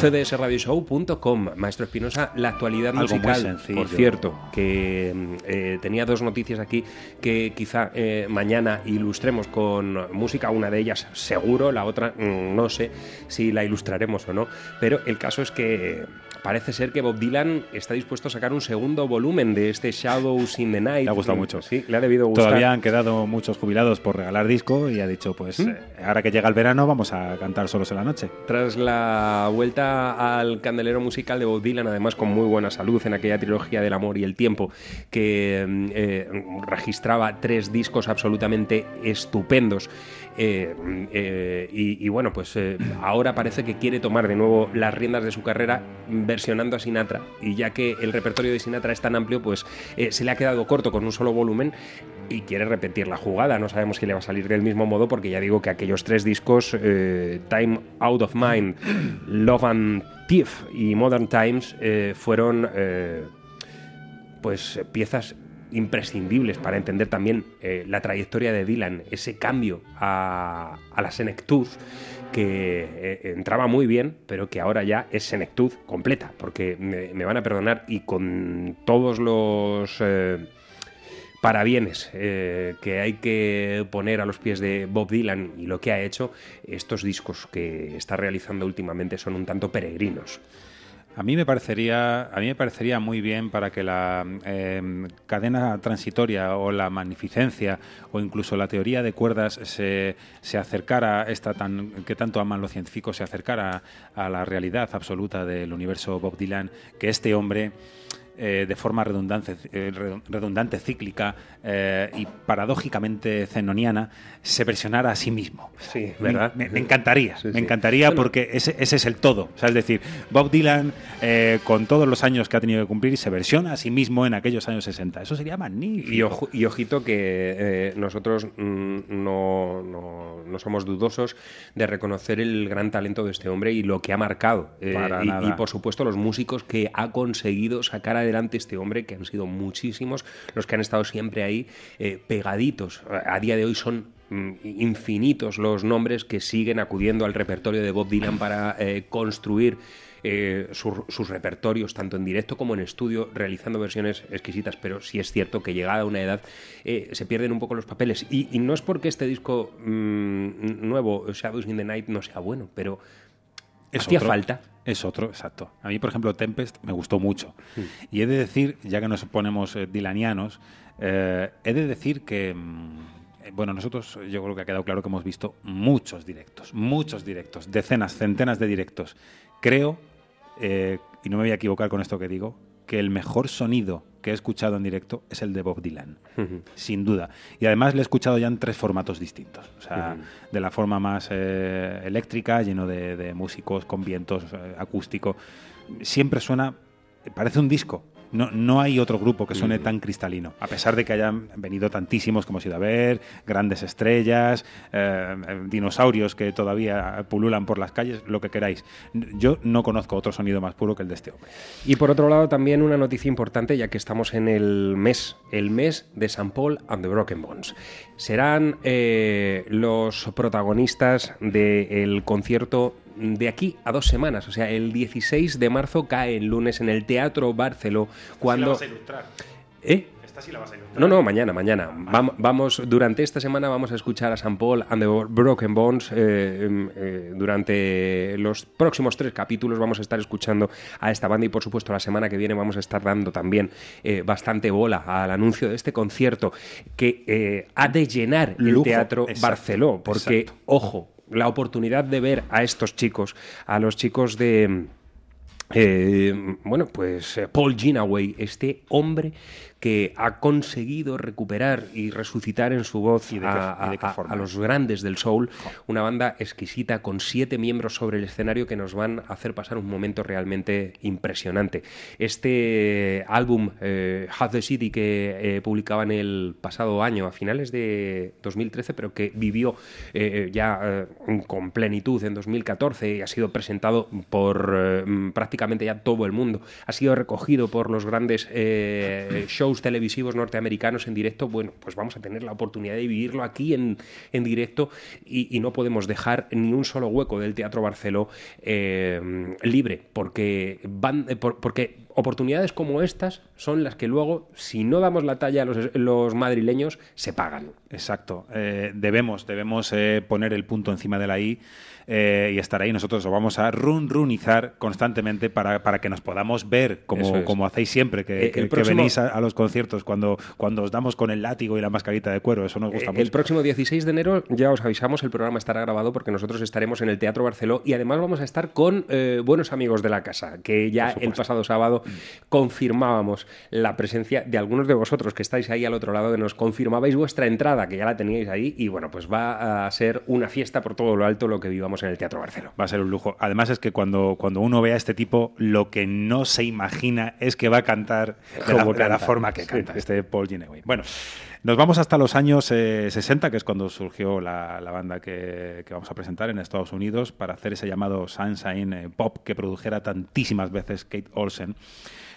cdsradioshow.com. Maestro Espinosa, la actualidad Algo musical, por cierto, que eh, tenía dos noticias aquí que quizá eh, mañana ilustremos con música, una de ellas seguro, la otra mm, no sé si la ilustraremos o no, pero el caso es que parece ser que Bob Dylan está dispuesto a sacar un segundo volumen de este Shadows in the Night. Le ha gustado mucho. Sí, le ha debido gustar. Todavía han quedado muchos jubilados por regalar disco y ha dicho, pues ¿Mm? eh, ahora que llega el verano vamos a cantar solos en la noche. Tras la vuelta al candelero musical de Bob Dylan, además con muy buena salud en aquella trilogía del amor y el tiempo, que mm, eh, registraba tres discos absolutamente estupendos. Eh, eh, y, bueno, pues eh, ahora parece que quiere tomar de nuevo las riendas de su carrera versionando a Sinatra. Y ya que el repertorio de Sinatra es tan amplio, pues se le ha quedado corto con un solo volumen y quiere repetir la jugada. No sabemos si le va a salir del mismo modo porque ya digo que aquellos tres discos, Time Out of Mind, Love and Thief y Modern Times, fueron pues piezas imprescindibles para entender también eh, la trayectoria de Dylan, ese cambio a, a la senectud que eh, entraba muy bien, pero que ahora ya es senectud completa, porque me, van a perdonar y con todos los... eh, parabienes que hay que poner a los pies de Bob Dylan y lo que ha hecho, estos discos que está realizando últimamente son un tanto peregrinos. A mí me parecería, a mí me parecería muy bien para que la eh, cadena transitoria o la magnificencia o incluso la teoría de cuerdas se, se acercara, esta tan, que tanto aman los científicos, se acercara a la realidad absoluta del universo Bob Dylan, que este hombre eh, de forma redundante, eh, re- redundante cíclica eh, y paradójicamente zenoniana, se versionara a sí mismo. Sí, ¿verdad? Me, me encantaría, Sí, me encantaría Bueno. porque ese, ese es el todo. O sea, es decir, Bob Dylan, con todos los años que ha tenido que cumplir, se versiona a sí mismo en aquellos años 60. Eso sería magnífico. Y, ojo- y ojito que nosotros mm, no, no- no somos dudosos de reconocer el gran talento de este hombre y lo que ha marcado. Para y, nada. y, por supuesto los músicos que ha conseguido sacar adelante este hombre, que han sido muchísimos, los que han estado siempre ahí eh, pegaditos. A día de hoy son mm, infinitos los nombres que siguen acudiendo al repertorio de Bob Dylan para eh, construir eh, sus, repertorios, tanto en directo como en estudio, realizando versiones exquisitas, pero sí es cierto que llegada a una edad se pierden un poco los papeles. Y, y no es porque este disco mm, nuevo, Shadows in the Night, no sea bueno, pero Es hacía otro. falta. Es otro, exacto. A mí, por ejemplo, Tempest me gustó mucho. Y he de decir, ya que nos ponemos eh, dilanianos, eh, he de decir que, mm, eh, bueno, nosotros yo creo que ha quedado claro que hemos visto muchos directos, muchos directos, decenas, centenas de directos. Creo, eh, y no me voy a equivocar con esto que digo, que el mejor sonido que he escuchado en directo es el de Bob Dylan, sin duda. Y además le he escuchado ya en tres formatos distintos. O sea, de la forma más eh, eléctrica, lleno de, de músicos con vientos eh, acústico. Siempre suena, parece un disco. No, no hay otro grupo que suene tan cristalino, a pesar de que hayan venido tantísimos como sido a ver, grandes estrellas, eh, eh, dinosaurios que todavía pululan por las calles, lo que queráis. Yo no conozco otro sonido más puro que el de este hombre. Y por otro lado, también una noticia importante, ya que estamos en el mes, el mes de St. Paul and the Broken Bones. Serán eh, los protagonistas del concierto de aquí a dos semanas, o sea, el 16 de marzo cae el lunes en el Teatro Barceló, cuando... ¿Eh? Esta sí la vas a ilustrar. No, no, mañana, mañana. Vam- Vamos, durante esta semana vamos a escuchar a St. Paul and the Broken Bones. eh, em, eh, durante los próximos tres capítulos vamos a estar escuchando a esta banda y por supuesto la semana que viene vamos a estar dando también eh, bastante bola al anuncio de este concierto que eh, ha de llenar el Teatro exacto, Barceló. Porque, exacto. ojo, la oportunidad de ver a estos chicos, a los chicos de... Eh, bueno, pues eh, Paul Ginaway, este hombre que ha conseguido recuperar y resucitar en su voz de qué- a, y de qué a- forma? a los grandes del soul, una banda exquisita con siete miembros sobre el escenario que nos van a hacer pasar un momento realmente impresionante. Este álbum, eh, Half the City, que eh, publicaban el pasado año, a finales de 2013, pero que vivió eh, ya eh, con plenitud en 2014 y ha sido presentado por prácticamente ya todo el mundo, ha sido recogido por los grandes eh, <clears throat> televisivos norteamericanos en directo, bueno, pues vamos a tener la oportunidad de vivirlo aquí en, en directo y, no podemos dejar ni un solo hueco del Teatro Barceló eh, libre, porque, van, eh, por- porque oportunidades como estas son las que luego, si no damos la talla a los, los madrileños, se pagan. Exacto. Eh, debemos debemos poner el punto encima de la I eh, y estar ahí. Nosotros lo vamos a run runizar constantemente para, para que nos podamos ver como, es. como hacéis siempre, que, Eh, que- venís a, a los conciertos cuando, cuando os damos con el látigo y la mascarita de cuero. Eso nos gusta Eh, mucho. El próximo 16 de enero, ya os avisamos, el programa estará grabado porque nosotros estaremos en el Teatro Barceló y además vamos a estar con buenos amigos de la casa, que ya el pasado sábado confirmábamos la presencia de algunos de vosotros que estáis ahí al otro lado, que nos confirmabais vuestra entrada, que ya la teníais ahí, y bueno, pues va a ser una fiesta por todo lo alto lo que vivamos en el Teatro Barceló. Va a ser un lujo. Además es que cuando, cuando uno ve a este tipo, lo que no se imagina es que va a cantar de, la, de forma que Sí. canta este Paul Gineway. Bueno, nos vamos hasta los años eh, 60, que es cuando surgió la, la banda que, que vamos a presentar en Estados Unidos, para hacer ese llamado Sunshine eh, Pop que produjera tantísimas veces Kate Olsen.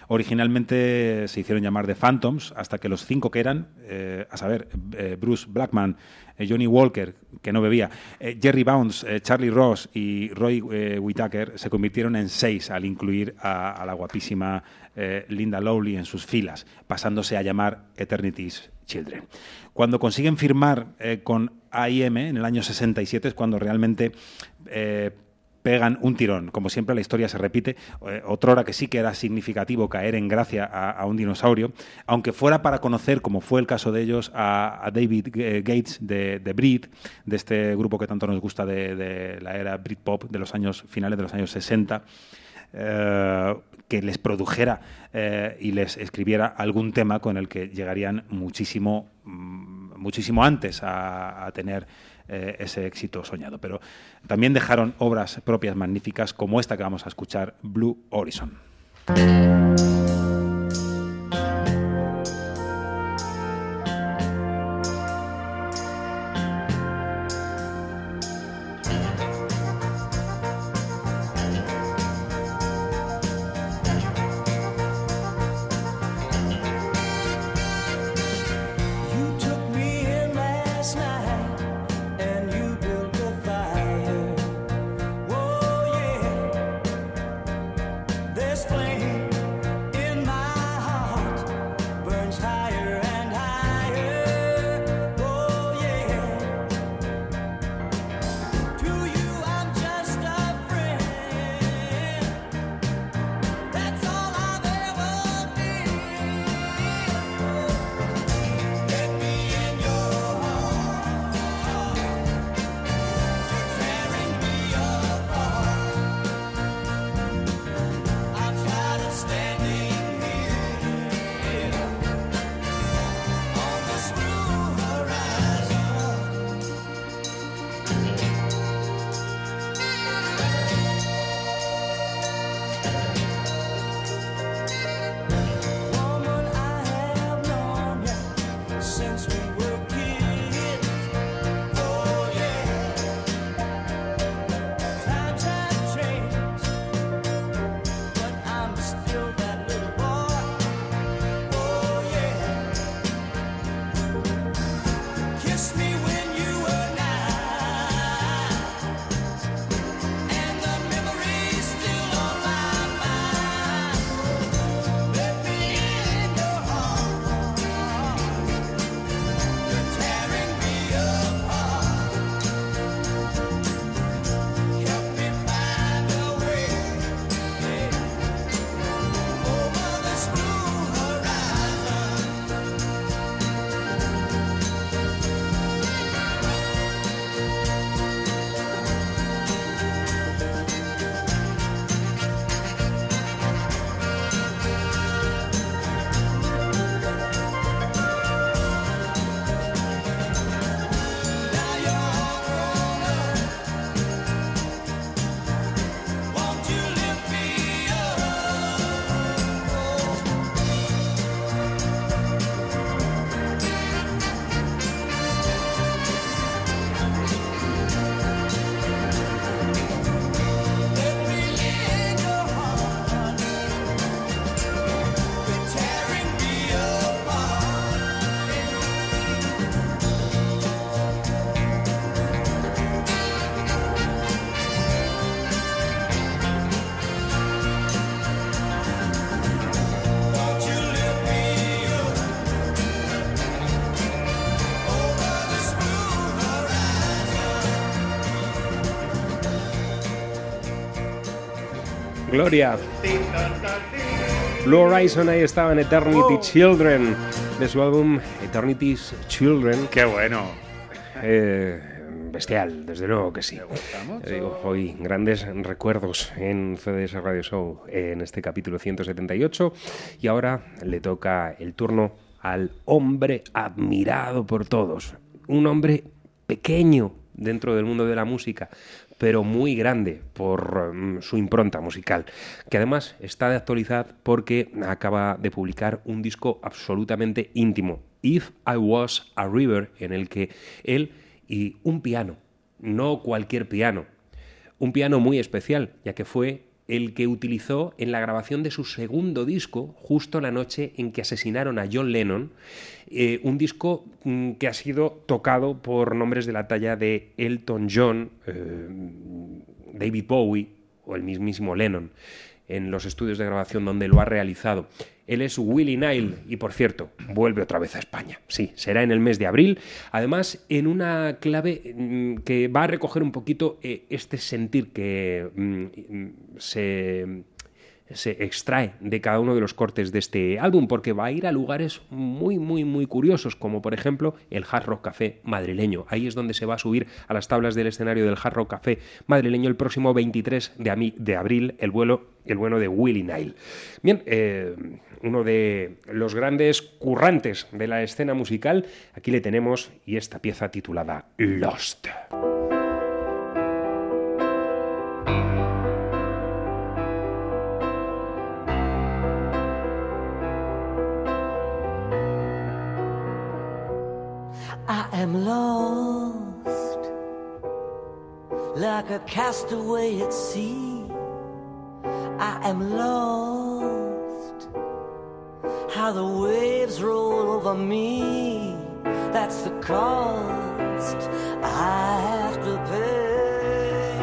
Originalmente se hicieron llamar The Phantoms, hasta que los cinco que eran, eh, a saber, eh, Bruce Blackman, eh, Johnny Walker, que no bebía, Jerry Bounce, eh, Charlie Ross y Roy Whittaker, se convirtieron en seis al incluir a, la guapísima Linda Lowley en sus filas, pasándose a llamar Eternity's Children. Cuando consiguen firmar con AIM en el año 67 es cuando realmente pegan un tirón. Como siempre, la historia se repite. Eh, otrora que sí que era significativo caer en gracia a, un dinosaurio, aunque fuera para conocer, como fue el caso de ellos, a, David eh, Gates de, de Brit, de este grupo que tanto nos gusta de, la era Britpop de los años finales de los años 60. eh, que les produjera eh, y les escribiera algún tema con el que llegarían muchísimo, mm, muchísimo antes a tener eh, ese éxito soñado. Pero también dejaron obras propias magníficas como esta que vamos a escuchar, Blue Horizon. Gloria. Blue Horizon ahí estaba en Eternity Children, de su álbum Eternity's Children. ¡Qué bueno! Eh, bestial, desde luego que sí. Te digo, hoy grandes recuerdos en CDS Radio Show en este capítulo 178 y ahora le toca el turno al hombre admirado por todos, un hombre pequeño dentro del mundo de la música, pero muy grande por mm, su impronta musical, que además está de actualidad porque acaba de publicar un disco absolutamente íntimo, If I Was a River, en el que él y un piano, no cualquier piano, un piano muy especial, ya que fue el que utilizó en la grabación de su segundo disco, justo la noche en que asesinaron a John Lennon, eh, un disco mm, que ha sido tocado por nombres de la talla de Elton John, eh, David Bowie o el mismísimo Lennon en los estudios de grabación donde lo ha realizado. Él es Willie Nile y, por cierto, vuelve otra vez a España. Sí, será en el mes de abril. Además, en una clave mm, que va a recoger un poquito eh, este sentir que mm, se se extrae de cada uno de los cortes de este álbum, porque va a ir a lugares muy, muy, muy curiosos, como por ejemplo el Hard Rock Café madrileño. Ahí es donde se va a subir a las tablas del escenario del Hard Rock Café madrileño el próximo 23 de, de abril, el vuelo, el bueno de Willie Nile. Bien, eh, uno de los grandes currantes de la escena musical, aquí le tenemos y esta pieza titulada Lost. I am lost, like a castaway at sea. I am lost, how the waves roll over me. That's the cost I have to pay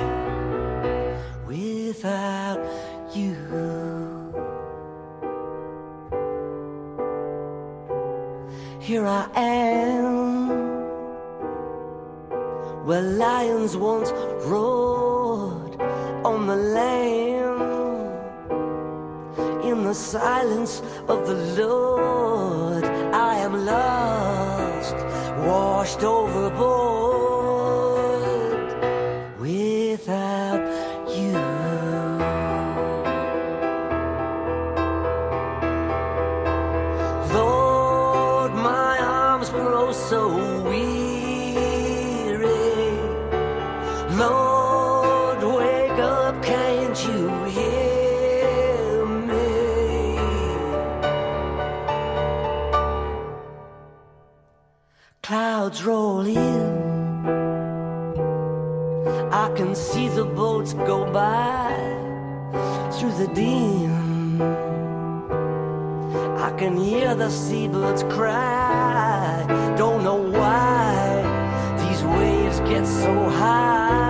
without you. Here I am, where lions once roared on the land. In the silence of the Lord, I am lost, washed overboard without can see the boats go by through the dim. I can hear the seabirds cry. Don't know why these waves get so high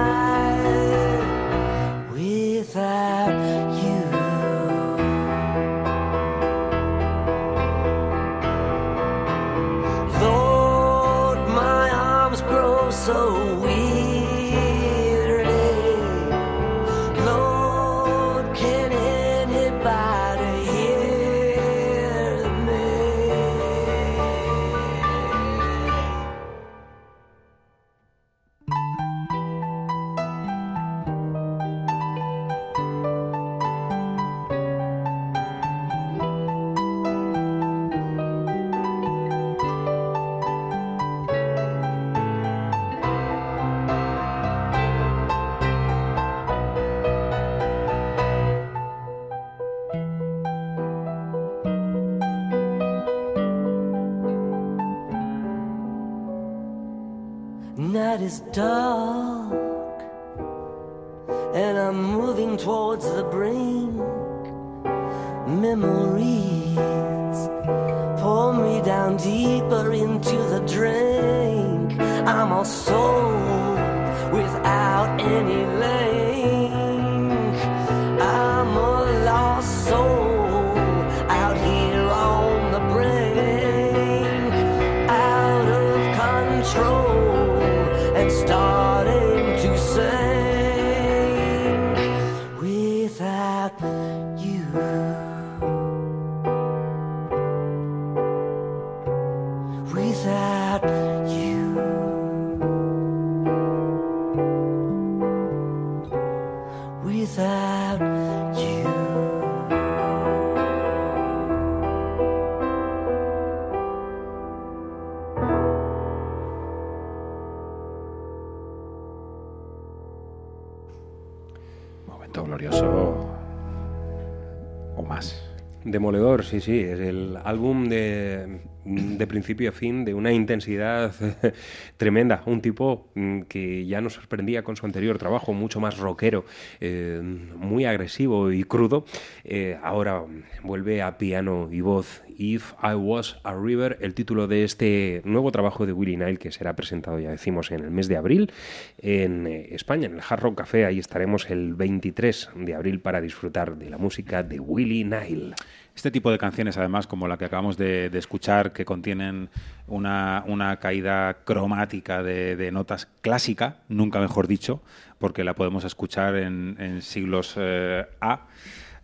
Demoledor, sí, sí, es el álbum de, de principio a fin de una intensidad <laughs> tremenda. Un tipo mm, que ya nos sorprendía con su anterior trabajo, mucho más rockero, eh, muy agresivo y crudo. Eh, ahora vuelve a piano y voz. If I Was a River, el título de este nuevo trabajo de Willie Nile que será presentado, ya decimos, en el mes de abril en eh, España, en el Hard Rock Café. Ahí estaremos el 23 de abril para disfrutar de la música de Willie Nile. Este tipo de canciones, además, como la que acabamos de, escuchar, que contienen una, una caída cromática de, de, notas clásica, nunca mejor dicho, porque la podemos escuchar en, en siglos eh, A.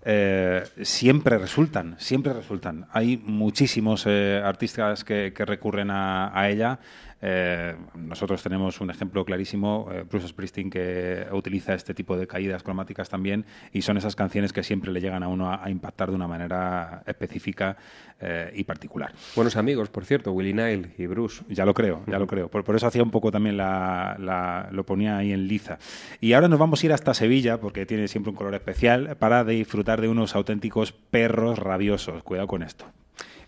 Eh, siempre resultan, siempre resultan. Hay muchísimos eh, artistas que, que recurren a, a ella. Eh, nosotros tenemos un ejemplo clarísimo, eh, Bruce Springsteen, que utiliza este tipo de caídas cromáticas también, y son esas canciones que siempre le llegan a uno a, a impactar de una manera específica eh, y particular. Buenos amigos, por cierto, Willie Nile y Bruce. Ya lo creo, ya lo creo. Por, por eso hacía un poco también la, la, lo ponía ahí en liza. Y ahora nos vamos a ir hasta Sevilla, porque tiene siempre un color especial, para disfrutar de unos auténticos perros rabiosos. Cuidado con esto.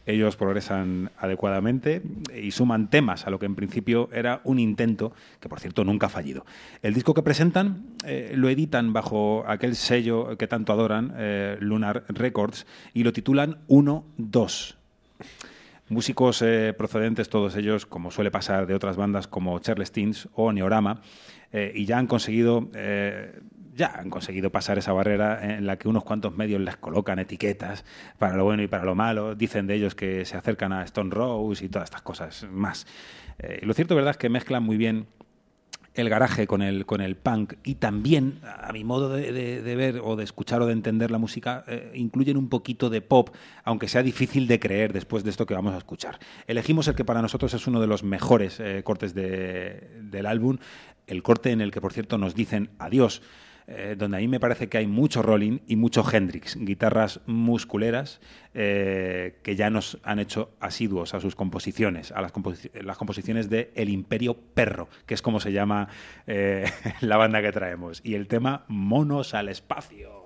Ellos progresan adecuadamente y suman temas a lo que en principio era un intento, que por cierto nunca ha fallido. El disco que presentan eh, lo editan bajo aquel sello que tanto adoran, eh, Lunar Records, y lo titulan 1-2. Músicos eh, procedentes, todos ellos, como suele pasar de otras bandas como Charles Teens o Neorama, y ya han conseguido ya han conseguido pasar esa barrera en la que unos cuantos medios les colocan etiquetas para lo bueno y para lo malo, dicen de ellos que se acercan a Stone Rose y todas estas cosas más. Eh, lo cierto verdad es que mezclan muy bien el garaje con el, con el punk y también, a mi modo de, ver o de escuchar o de entender la música, eh, incluyen un poquito de pop, aunque sea difícil de creer después de esto que vamos a escuchar. Elegimos el que para nosotros es uno de los mejores eh, cortes de, del álbum, el corte en el que, por cierto, nos dicen adiós eh, donde a mí me parece que hay mucho Rolling y mucho Hendrix, guitarras musculeras eh, que ya nos han hecho asiduos a sus composiciones, a las, las composiciones de El Imperio Perro, que es como se llama eh, <laughs> la banda que traemos, y el tema Monos al Espacio.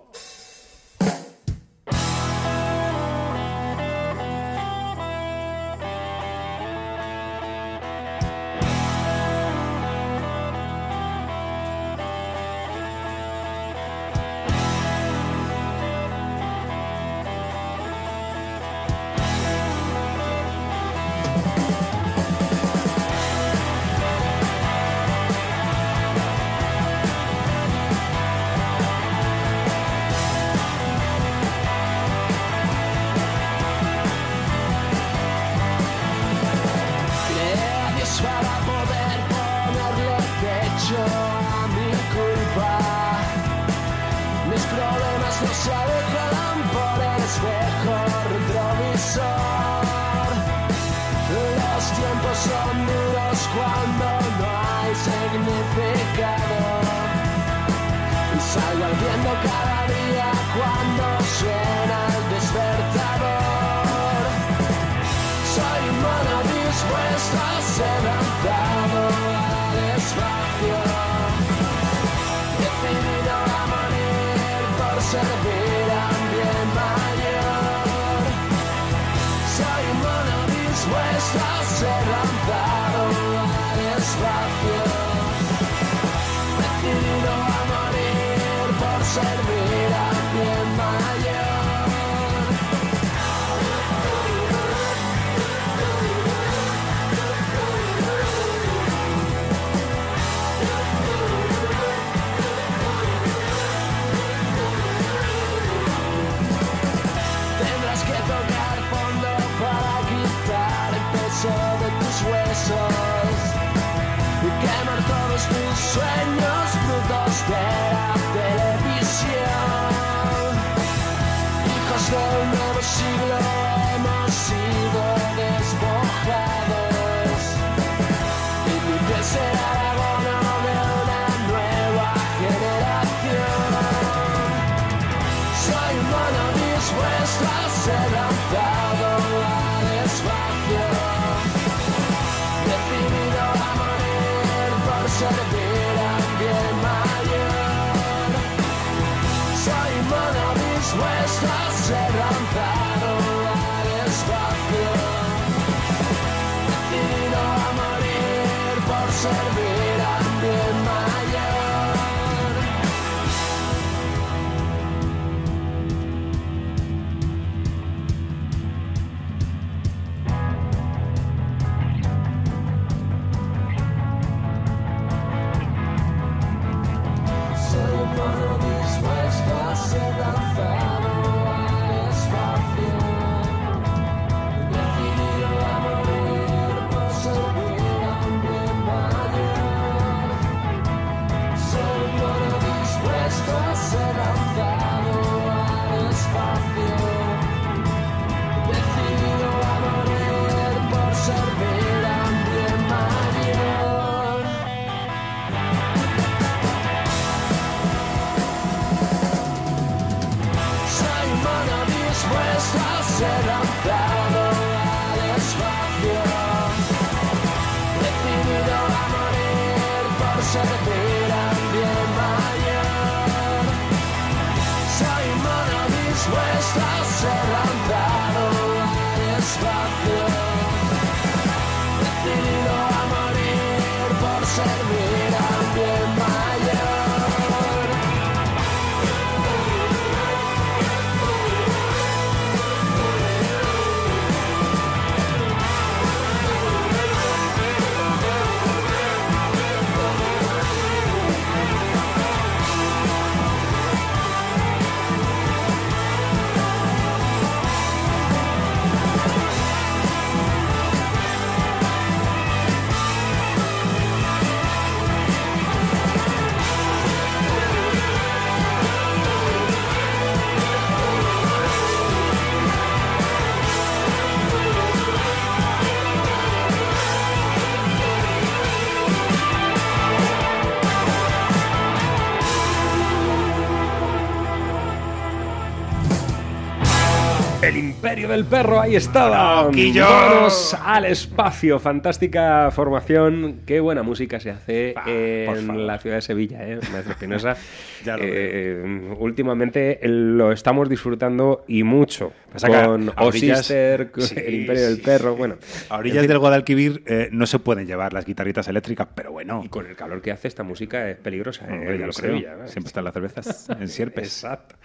Imperio del perro, ahí estaba. Vámonos al espacio. Fantástica formación. Qué buena música se hace en la ciudad de Sevilla, ¿eh? Maestro Espinosa. <laughs> Ya lo Eh, últimamente lo estamos disfrutando y mucho. Con a O orillas- Sister, <laughs> con Sí, el imperio del sí, perro. Bueno, A en orillas fin, del Guadalquivir eh, no se pueden llevar las guitarritas eléctricas, pero bueno. Y con el calor que hace esta música es peligrosa. ¿eh? Hombre, ya En lo creo. ¿no? Siempre están las cervezas en sierpes. <laughs> Exacto.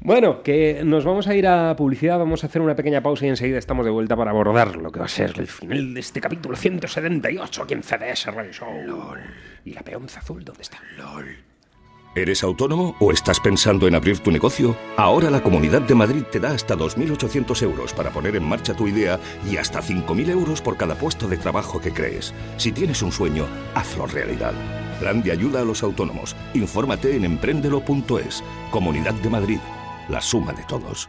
Bueno, que nos vamos a ir a publicidad, vamos a hacer una pequeña pausa y enseguida estamos de vuelta para abordar lo que va a ser el final de este capítulo 178 aquí en CDS Radio Show. ¿Y la peonza azul dónde está? LOL. ¿Eres autónomo o estás pensando en abrir tu negocio? Ahora la Comunidad de Madrid te da hasta 2.800 euros para poner en marcha tu idea y hasta 5.000 euros por cada puesto de trabajo que crees. Si tienes un sueño, hazlo realidad. Plan de ayuda a los autónomos. Infórmate en emprendelo.es. Comunidad de Madrid. La suma de todos.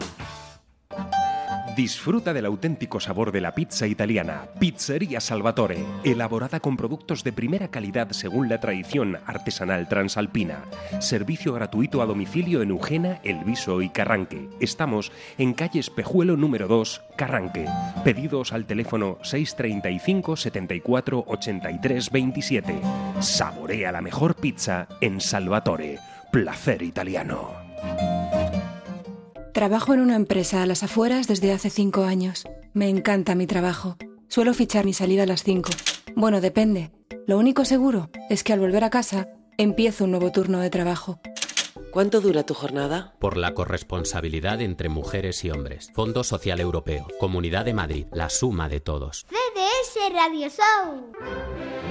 Disfruta del auténtico sabor de la pizza italiana. Pizzería Salvatore, elaborada con productos de primera calidad según la tradición artesanal transalpina. Servicio gratuito a domicilio en Eugena, Elviso y Carranque. Estamos en calle Espejuelo número 2, Carranque. Pedidos al teléfono 635 74 83 27. Saborea la mejor pizza en Salvatore. Placer italiano. Trabajo en una empresa a las afueras desde hace cinco años. Me encanta mi trabajo. Suelo fichar mi salida a las cinco. Bueno, depende. Lo único seguro es que al volver a casa empiezo un nuevo turno de trabajo. ¿Cuánto dura tu jornada? Por la corresponsabilidad entre mujeres y hombres. Fondo Social Europeo. Comunidad de Madrid. La suma de todos. CDS Radio Show.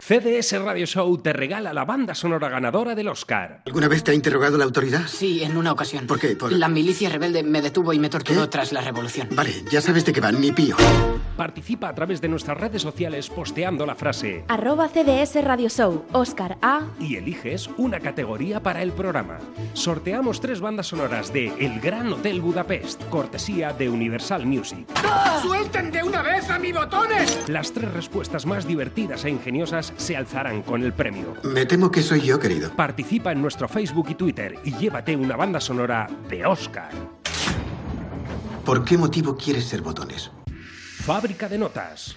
CDS Radio Show te regala la banda sonora ganadora del Oscar. ¿Alguna vez te ha interrogado la autoridad? Sí, en una ocasión. ¿Por qué? Por... La milicia rebelde me detuvo y me torturó tras la revolución. Vale, ya sabes de qué van, mi pío. Participa a través de nuestras redes sociales posteando la frase Arroba CDS Radio Show, Oscar A. y eliges una categoría para el programa. Sorteamos tres bandas sonoras de El Gran Hotel Budapest, cortesía de Universal Music. ¡Suelten de una vez a mi botones! Las tres respuestas más divertidas e ingeniosas se alzarán con el premio. Me temo que soy yo, querido. Participa en nuestro Facebook y Twitter y llévate una banda sonora de Oscar. ¿Por qué motivo quieres ser botones? Fábrica de notas.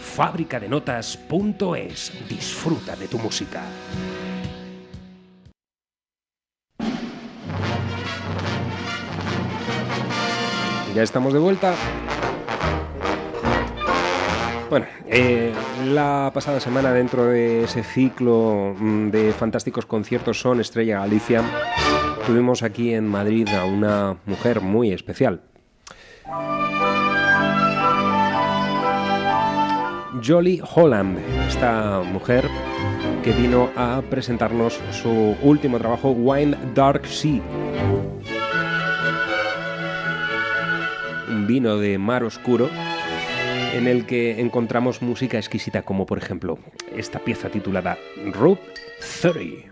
Fábricadenotas.es. Disfruta de tu música. Ya estamos de vuelta. Bueno, eh, la pasada semana dentro de ese ciclo mm, de fantásticos conciertos son Estrella Galicia, tuvimos aquí en Madrid a una mujer muy especial. Jolly Holland, esta mujer que vino a presentarnos su último trabajo, Wine Dark Sea. Un vino de mar oscuro en el que encontramos música exquisita como por ejemplo esta pieza titulada Route 30.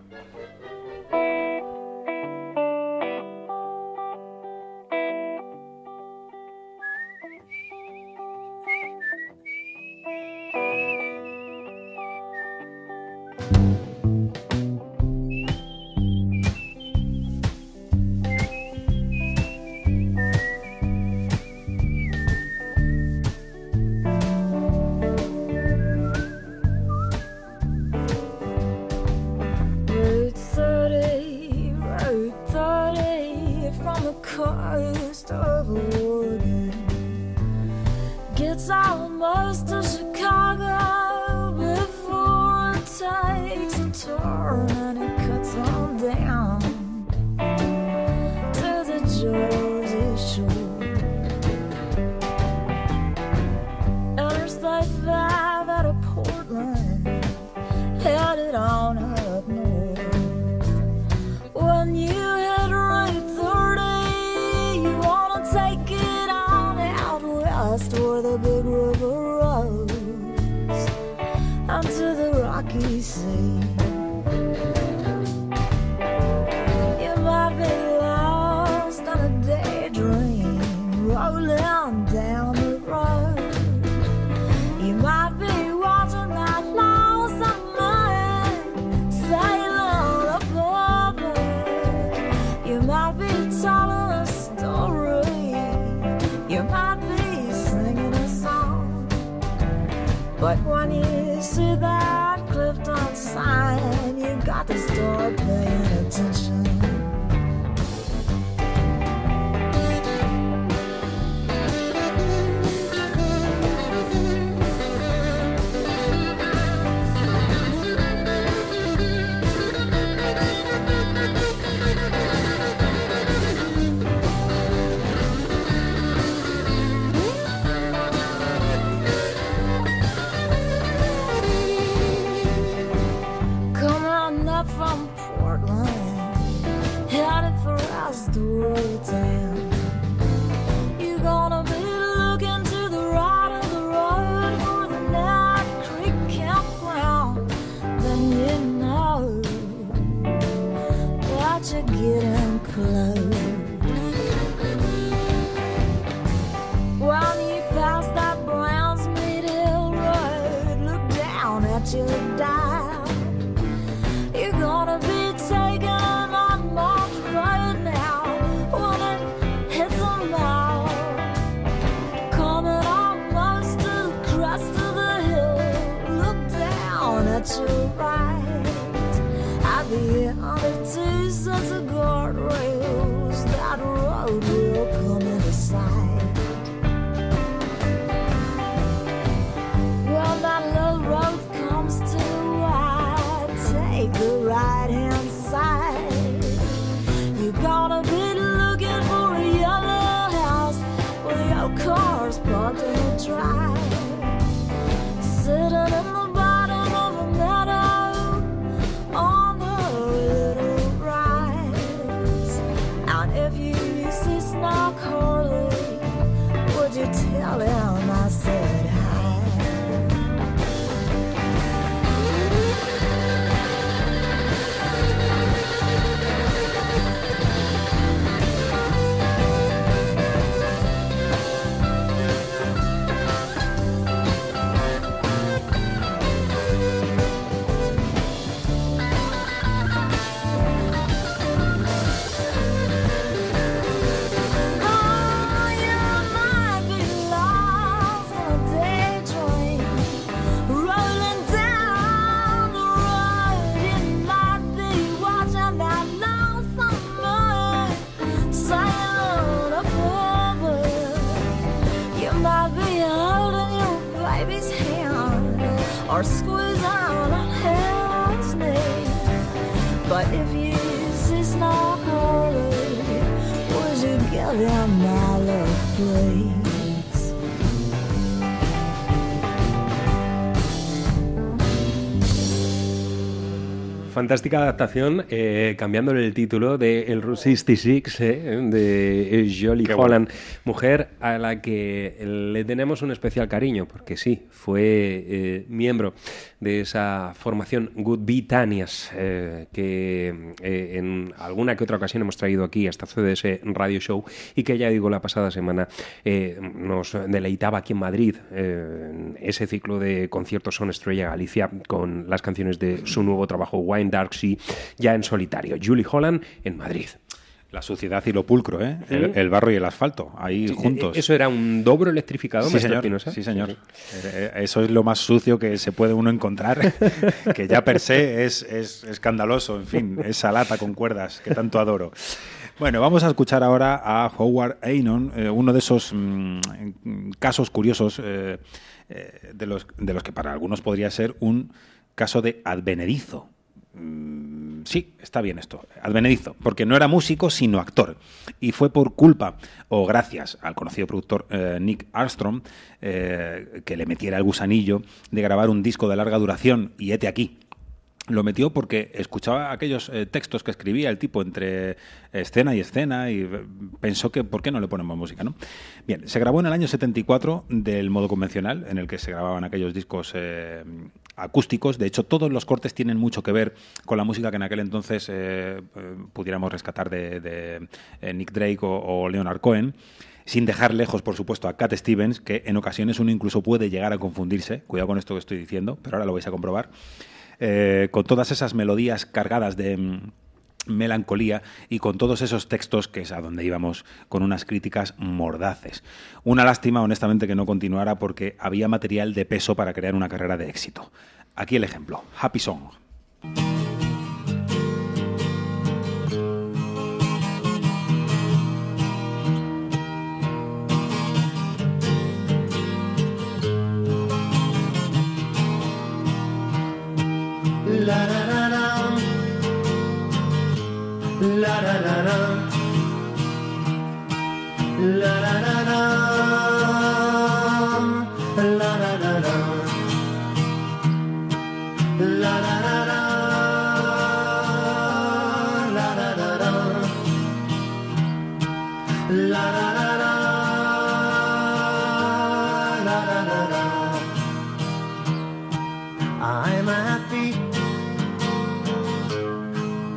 Fantástica adaptación, eh, cambiándole el título de El Route 66 eh, de Jolie Qué bueno. Holland, mujer a la que le tenemos un especial cariño, porque sí, fue eh, miembro de esa formación Good Bitanias, eh, que eh, en alguna que otra ocasión hemos traído aquí hasta CDS Radio Show y que ya digo la pasada semana eh, nos deleitaba aquí en Madrid ese ciclo de conciertos Son Estrella Galicia con las canciones de su nuevo trabajo Wine Dark Sea ya en solitario. Julie Holland en Madrid. La suciedad y lo pulcro, ¿eh? El, el barro y el asfalto, ahí juntos. ¿Eso era un dobro electrificado, Sí, señor. Espinosa? Sí, señor. Eh, Eso es lo más sucio que se puede uno encontrar, <laughs> que ya per se es, es escandaloso, en fin, esa lata con cuerdas que tanto adoro. Bueno, vamos a escuchar ahora a Howard Aynon, eh, uno de esos mm, casos curiosos eh, eh, de, los, de los que para algunos podría ser un caso de advenedizo. Mm, Sí, está bien esto, advenedizo, porque no era músico sino actor. Y fue por culpa o gracias al conocido productor eh, Nick Armstrong eh, que le metiera el gusanillo de grabar un disco de larga duración y hete aquí. Lo metió porque escuchaba aquellos eh, textos que escribía el tipo entre escena y escena y pensó que ¿por qué no le ponemos música? ¿no? Bien, se grabó en el año 74 del modo convencional, en el que se grababan aquellos discos acústicos. De hecho, todos los cortes tienen mucho que ver con la música que en aquel entonces eh, eh, pudiéramos rescatar de, eh, Nick Drake o, Leonard Cohen. Sin dejar lejos, por supuesto, a Cat Stevens, que en ocasiones uno incluso puede llegar a confundirse. Cuidado con esto que estoy diciendo, pero ahora lo vais a comprobar con todas esas melodías cargadas de melancolía y con todos esos textos que es a donde íbamos con unas críticas mordaces. Una lástima, honestamente, que no continuara porque había material de peso para crear una carrera de éxito. Aquí el ejemplo, Happy Song. La la la la. La la la la. La la la la. La la la la. La la la la. La la la la. I'm happy.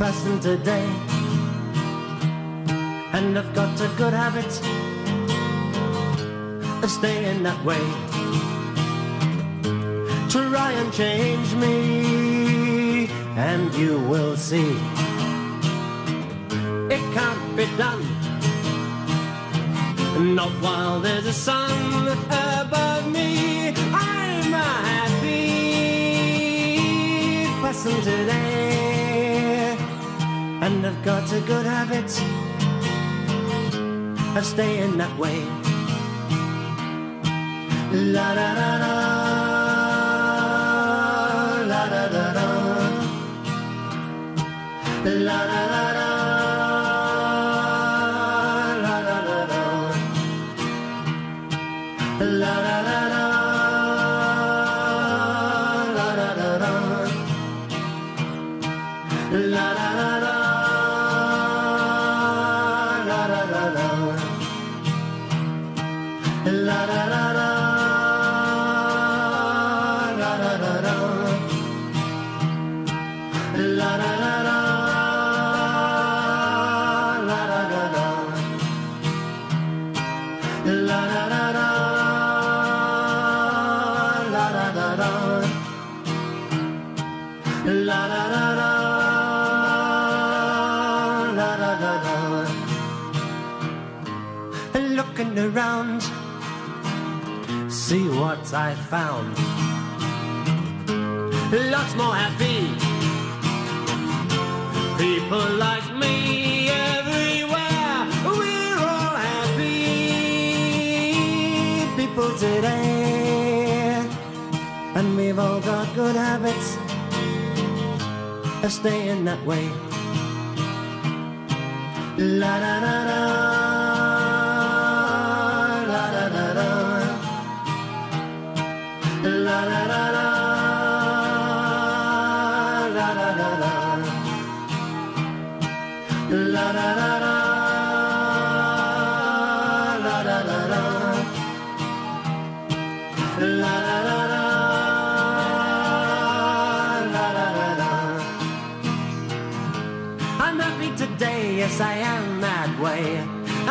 Passing today a good habit of staying that way. Try and change me, and you will see it can't be done. Not while there's a sun above me. I'm a happy person today, and I've got a good habit of staying that way. La da da da, la da da da, la da da. Around, see what I found. Lots more happy people like me everywhere. We're all happy people today, and we've all got good habits of staying that way. La da da da. Yes I am that way.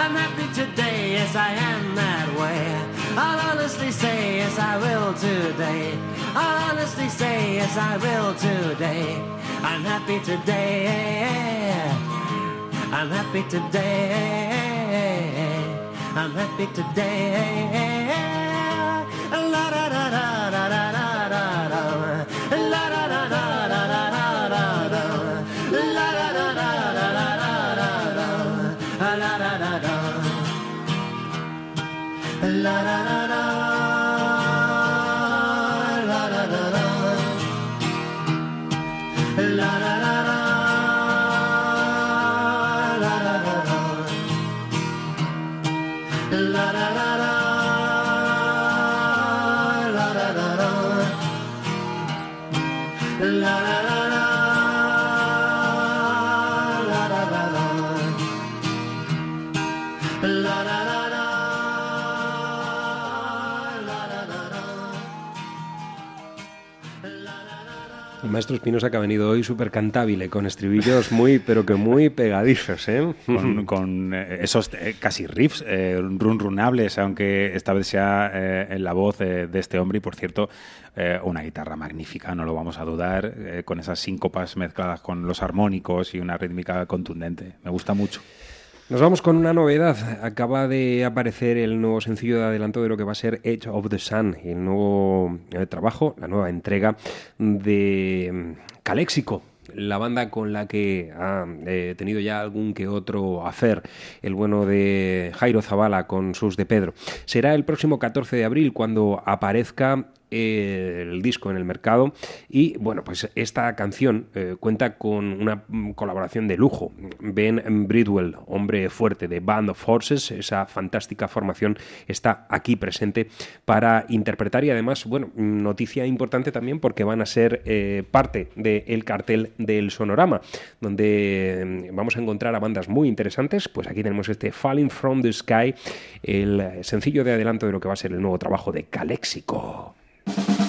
I'm happy today, yes I am that way. I'll honestly say, yes I will today. I'll honestly say, yes I will today. I'm happy today. I'm happy today. I'm happy today. La da da da da da maestro Espinosa que ha venido hoy súper cantabile, con estribillos muy, pero que muy pegadizos, ¿eh? con, con, eh, esos eh, casi riffs eh, run runables, aunque esta vez sea eh, en la voz eh, de este hombre y por cierto una guitarra magnífica, no lo vamos a dudar, con esas síncopas mezcladas con los armónicos y una rítmica contundente. Me gusta mucho. Nos vamos con una novedad. Acaba de aparecer el nuevo sencillo de adelanto de lo que va a ser Edge of the Sun, el nuevo trabajo, la nueva entrega de mm, Caléxico, la banda con la que ha eh, tenido ya algún que otro hacer el bueno de Jairo Zavala con sus de Pedro. Será el próximo 14 de abril cuando aparezca eh, el disco en el mercado. Y bueno pues esta canción eh, cuenta con una mm, colaboración de lujo. Ben Bridwell hombre fuerte de Band of Horses esa fantástica formación está aquí presente para interpretar y además bueno noticia importante también porque van a ser eh, parte del cartel del Sonorama donde mm, vamos a encontrar a bandas muy interesantes. Pues aquí tenemos este Falling from the Sky el sencillo de adelanto de lo que va a ser el nuevo trabajo de Caléxico thank you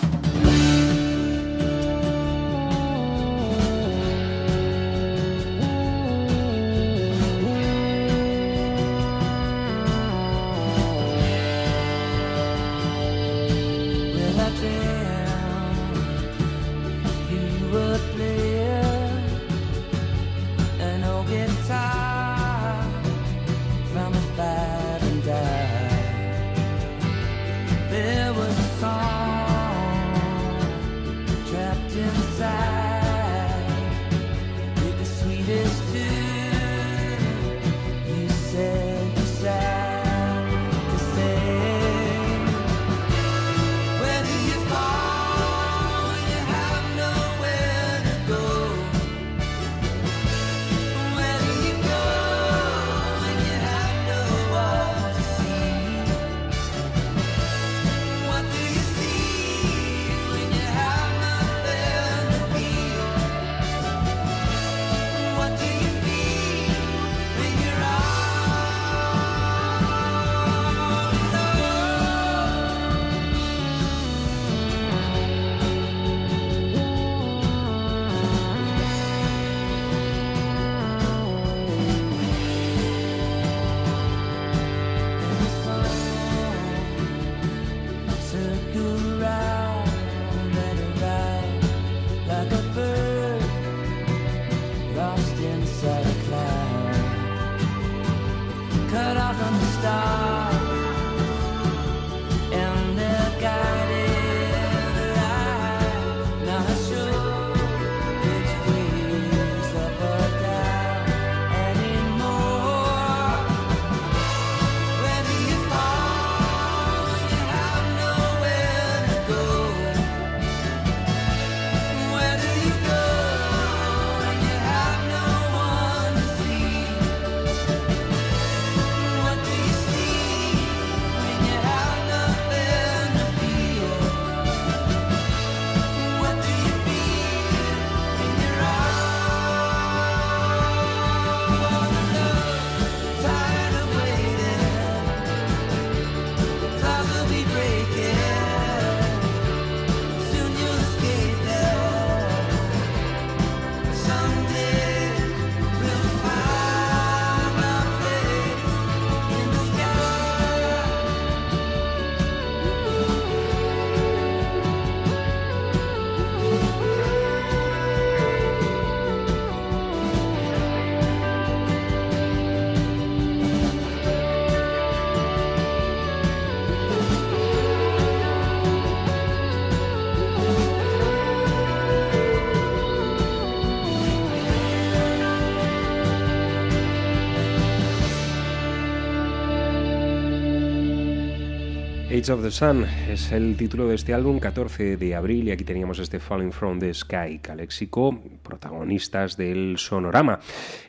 Of the Sun es el título de este álbum, 14 de abril, y aquí teníamos este Falling from the Sky, Caléxico, protagonistas del Sonorama,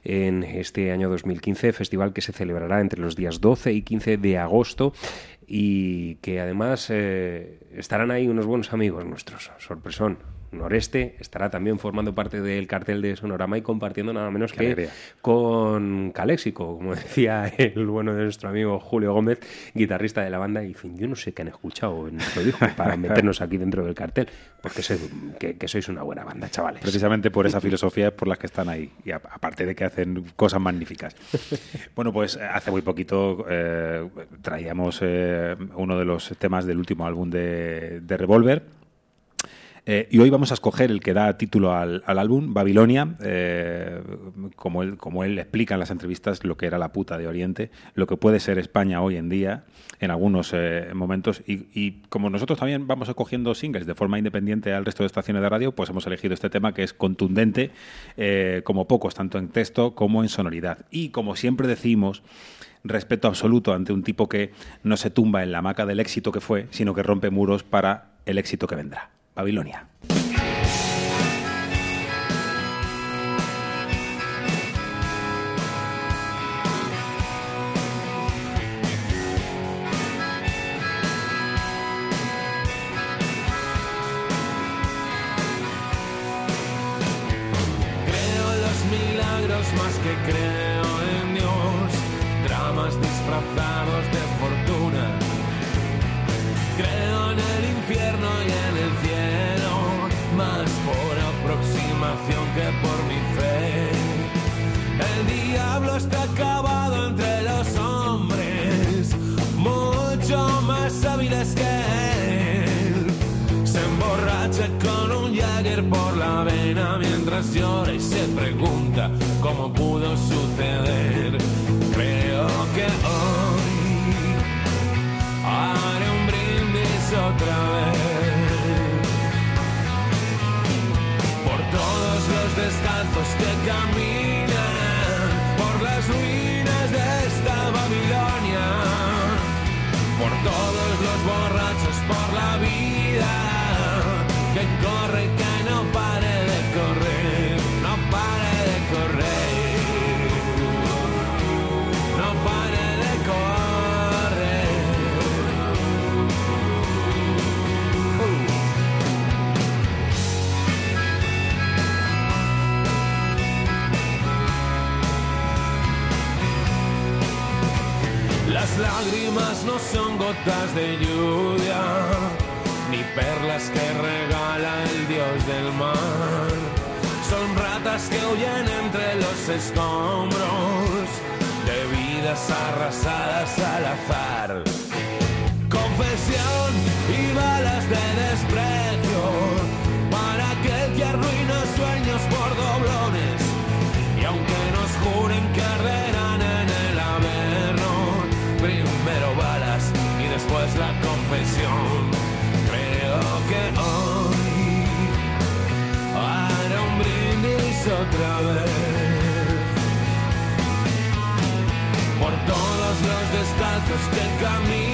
en este año 2015, festival que se celebrará entre los días 12 y 15 de agosto y que además eh, estarán ahí unos buenos amigos nuestros, sorpresón. Noreste estará también formando parte del cartel de Sonorama y compartiendo nada menos Qué que alegría. con Caléxico, como decía el bueno de nuestro amigo Julio Gómez, guitarrista de la banda, y dicen, yo no sé qué han escuchado en nuestro disco <laughs> para meternos aquí dentro del cartel, porque sé que, que sois una buena banda, chavales. Precisamente por esa <laughs> filosofía es por las que están ahí. Y a- aparte de que hacen cosas magníficas. <laughs> Bueno, pues hace muy poquito eh, traíamos eh, uno de los temas del último álbum de, de Revolver. Eh, y hoy vamos a escoger el que da título al, álbum, Babilonia, eh, como, él, como él explica en las entrevistas lo que era la puta de Oriente, lo que puede ser España hoy en día en algunos eh, momentos. Y, y como nosotros también vamos escogiendo singles de forma independiente al resto de estaciones de radio, pues hemos elegido este tema que es contundente eh, como pocos, tanto en texto como en sonoridad. Y como siempre decimos, respeto absoluto ante un tipo que no se tumba en la hamaca del éxito que fue, sino que rompe muros para el éxito que vendrá. Babilonia. El infierno y en el cielo. Más por aproximación que por mi fe. El diablo está acabado entre los hombres. Mucho más hábiles que él. Se emborracha con un Jagger por la vena mientras llora y se pregunta cómo pudo suceder. Los no son gotas de lluvia, ni perlas que regala el dios del mar. Son ratas que huyen entre los escombros de vidas arrasadas al azar. Confesión y balas de desprecio para aquel que arruina sueños por doblones. Y aunque nos juren la confesión. Creo que hoy haré un brindis otra vez por todos los descalzos que caminan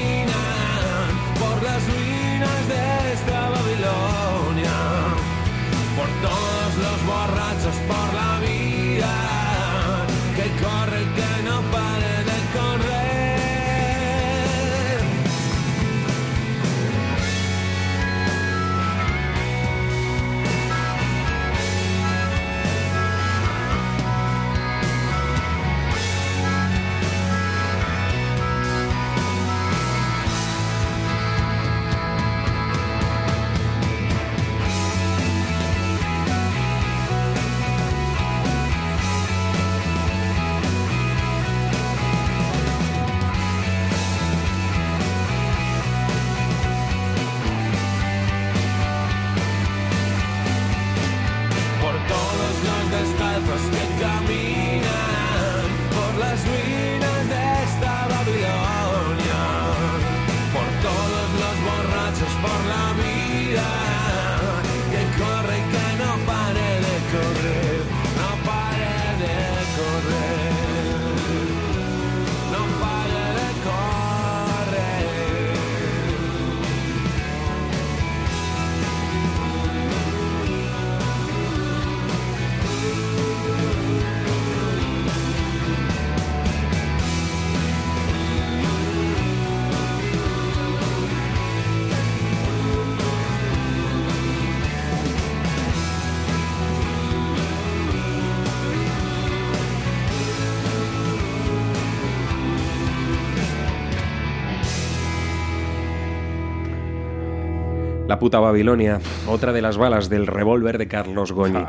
La puta Babilonia, otra de las balas del revólver de Carlos Goñi.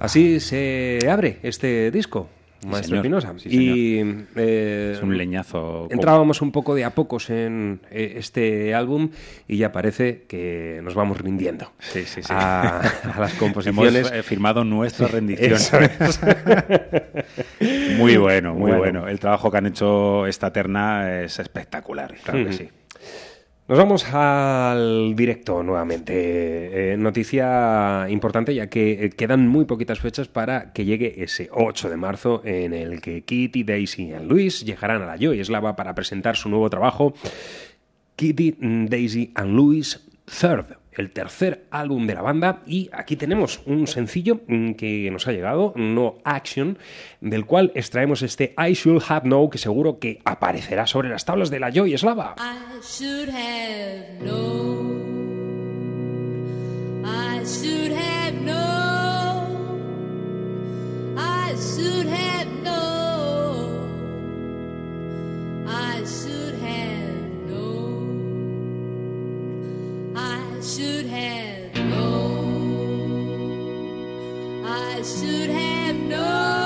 Así se abre este disco, Maestro señor. Pinoza. Sí, y eh, Es un leñazo. entrábamos un poco de a pocos en eh, este álbum y ya parece que nos vamos rindiendo Sí, sí, sí. a, a las <laughs> composiciones. Hemos eh, firmado nuestra rendición. Es. <laughs> muy bueno, muy Bueno. bueno. El trabajo que han hecho esta terna es espectacular, claro que sí. Nos vamos al directo nuevamente. Eh, noticia importante ya que eh, quedan muy poquitas fechas para que llegue ese 8 de marzo en el que Kitty, Daisy y Luis llegarán a la Joy Eslava para presentar su nuevo trabajo Kitty, Daisy and Louis Third, el tercer álbum de la banda. Y aquí tenemos un sencillo mm, que nos ha llegado, No Action, del cual extraemos este I Should Have Know, que seguro que aparecerá sobre las tablas de la Joy Eslava. I should have known. I should have known. I should have known. I should have known. I should have known. I should have known.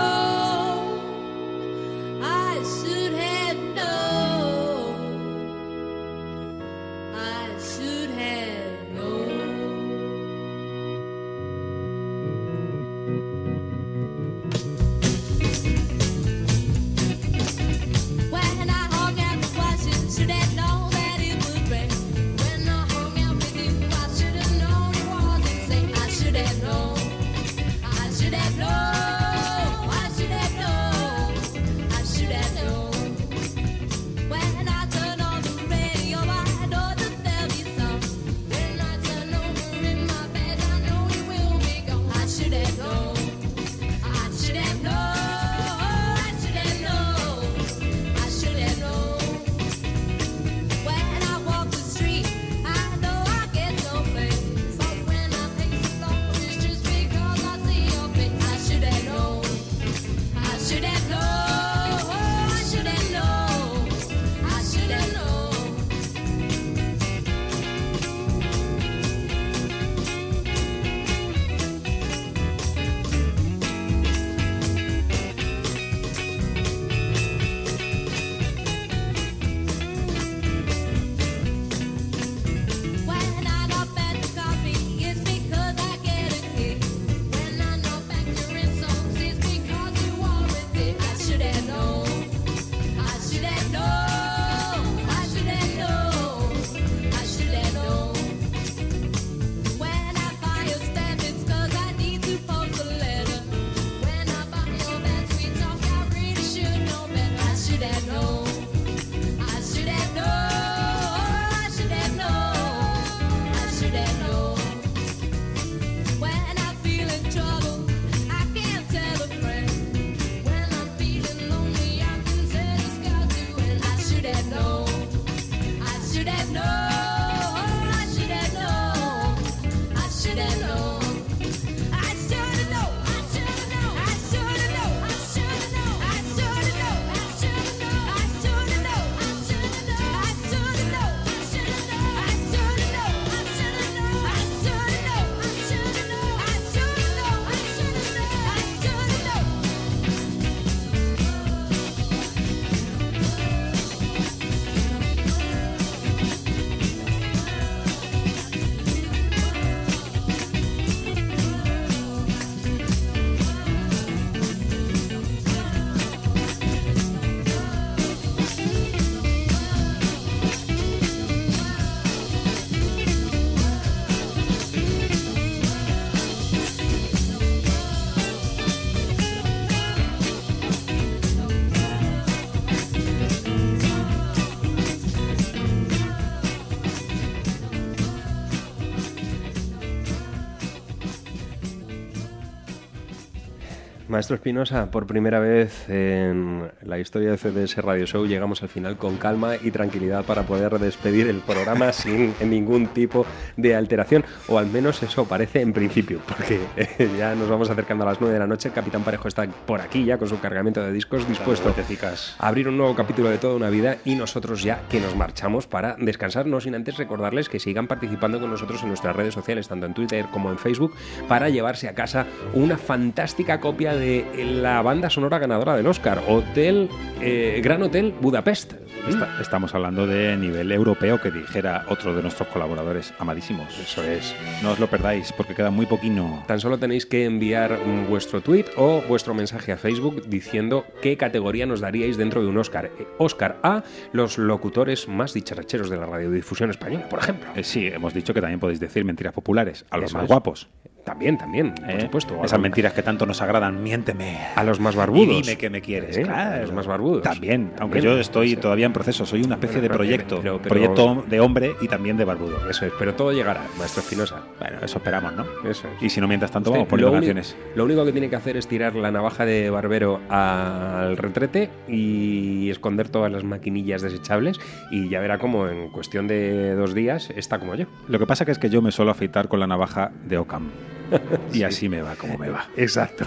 Maestro Espinosa, por primera vez en la historia de CDS Radio Show llegamos al final con calma y tranquilidad para poder despedir el programa <laughs> sin ningún tipo de alteración, o al menos eso parece en principio, porque eh, ya nos vamos acercando a las 9 de la noche, el Capitán Parejo está por aquí ya con su cargamento de discos dispuesto a abrir un nuevo capítulo de toda una vida y nosotros ya que nos marchamos para descansar, no sin antes recordarles que sigan participando con nosotros en nuestras redes sociales, tanto en Twitter como en Facebook, para llevarse a casa una fantástica copia de la banda sonora ganadora del Oscar, Hotel, eh, Gran Hotel Budapest. Está- estamos hablando de nivel europeo, que dijera otro de nuestros colaboradores amadísimos. Eso es. No os lo perdáis, porque queda muy poquino. Tan solo tenéis que enviar mm, vuestro tweet o vuestro mensaje a Facebook diciendo qué categoría nos daríais dentro de un Oscar. Eh, Oscar a los locutores más dicharracheros de la radiodifusión española, por ejemplo. Eh, sí, hemos dicho que también podéis decir mentiras populares a los Eso más es. guapos. También, también, por ¿eh? supuesto. Esas mentiras que tanto nos agradan, miénteme. A los más barbudos. Y dime que me quieres. ¿Eh? claro. A los más barbudos. También, aunque También. yo estoy todavía en proceso, soy una especie Bueno, de proyecto. pero- pero- Proyecto de hombre y también de barbudo. Eso es, pero todo llegará, maestro Espinosa. Bueno, eso esperamos, ¿no? Eso es. Y si no, mientras tanto, Usted vamos uni- canciones. lo único que tiene que hacer es tirar la navaja de barbero al retrete y esconder todas las maquinillas desechables y ya verá cómo en cuestión de dos días está como yo. Lo que pasa que es que yo me suelo afeitar con la navaja de Ocam. <laughs> Y así me va como me va. Exacto.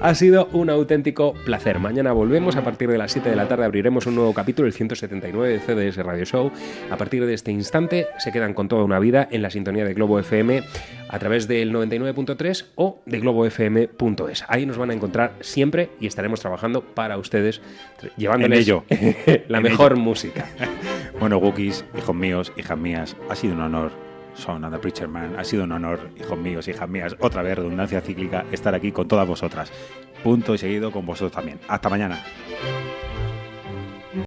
Ha sido un auténtico placer. Mañana volvemos. A partir de las 7 de la tarde abriremos un nuevo capítulo, el 179 de CDS Radio Show. A partir de este instante se quedan con toda una vida en la sintonía de Globo FM a través del 99.3 o de globofm.es. Ahí nos van a encontrar siempre y estaremos trabajando para ustedes, llevándoles ello. <laughs> la En mejor ello. música. Bueno, Wookiees, hijos míos, hijas mías, ha sido un honor. Son and Preacher Man, ha sido un honor, hijos míos, hijas mías, otra vez redundancia cíclica, estar aquí con todas vosotras. Punto y seguido con vosotros también. Hasta mañana.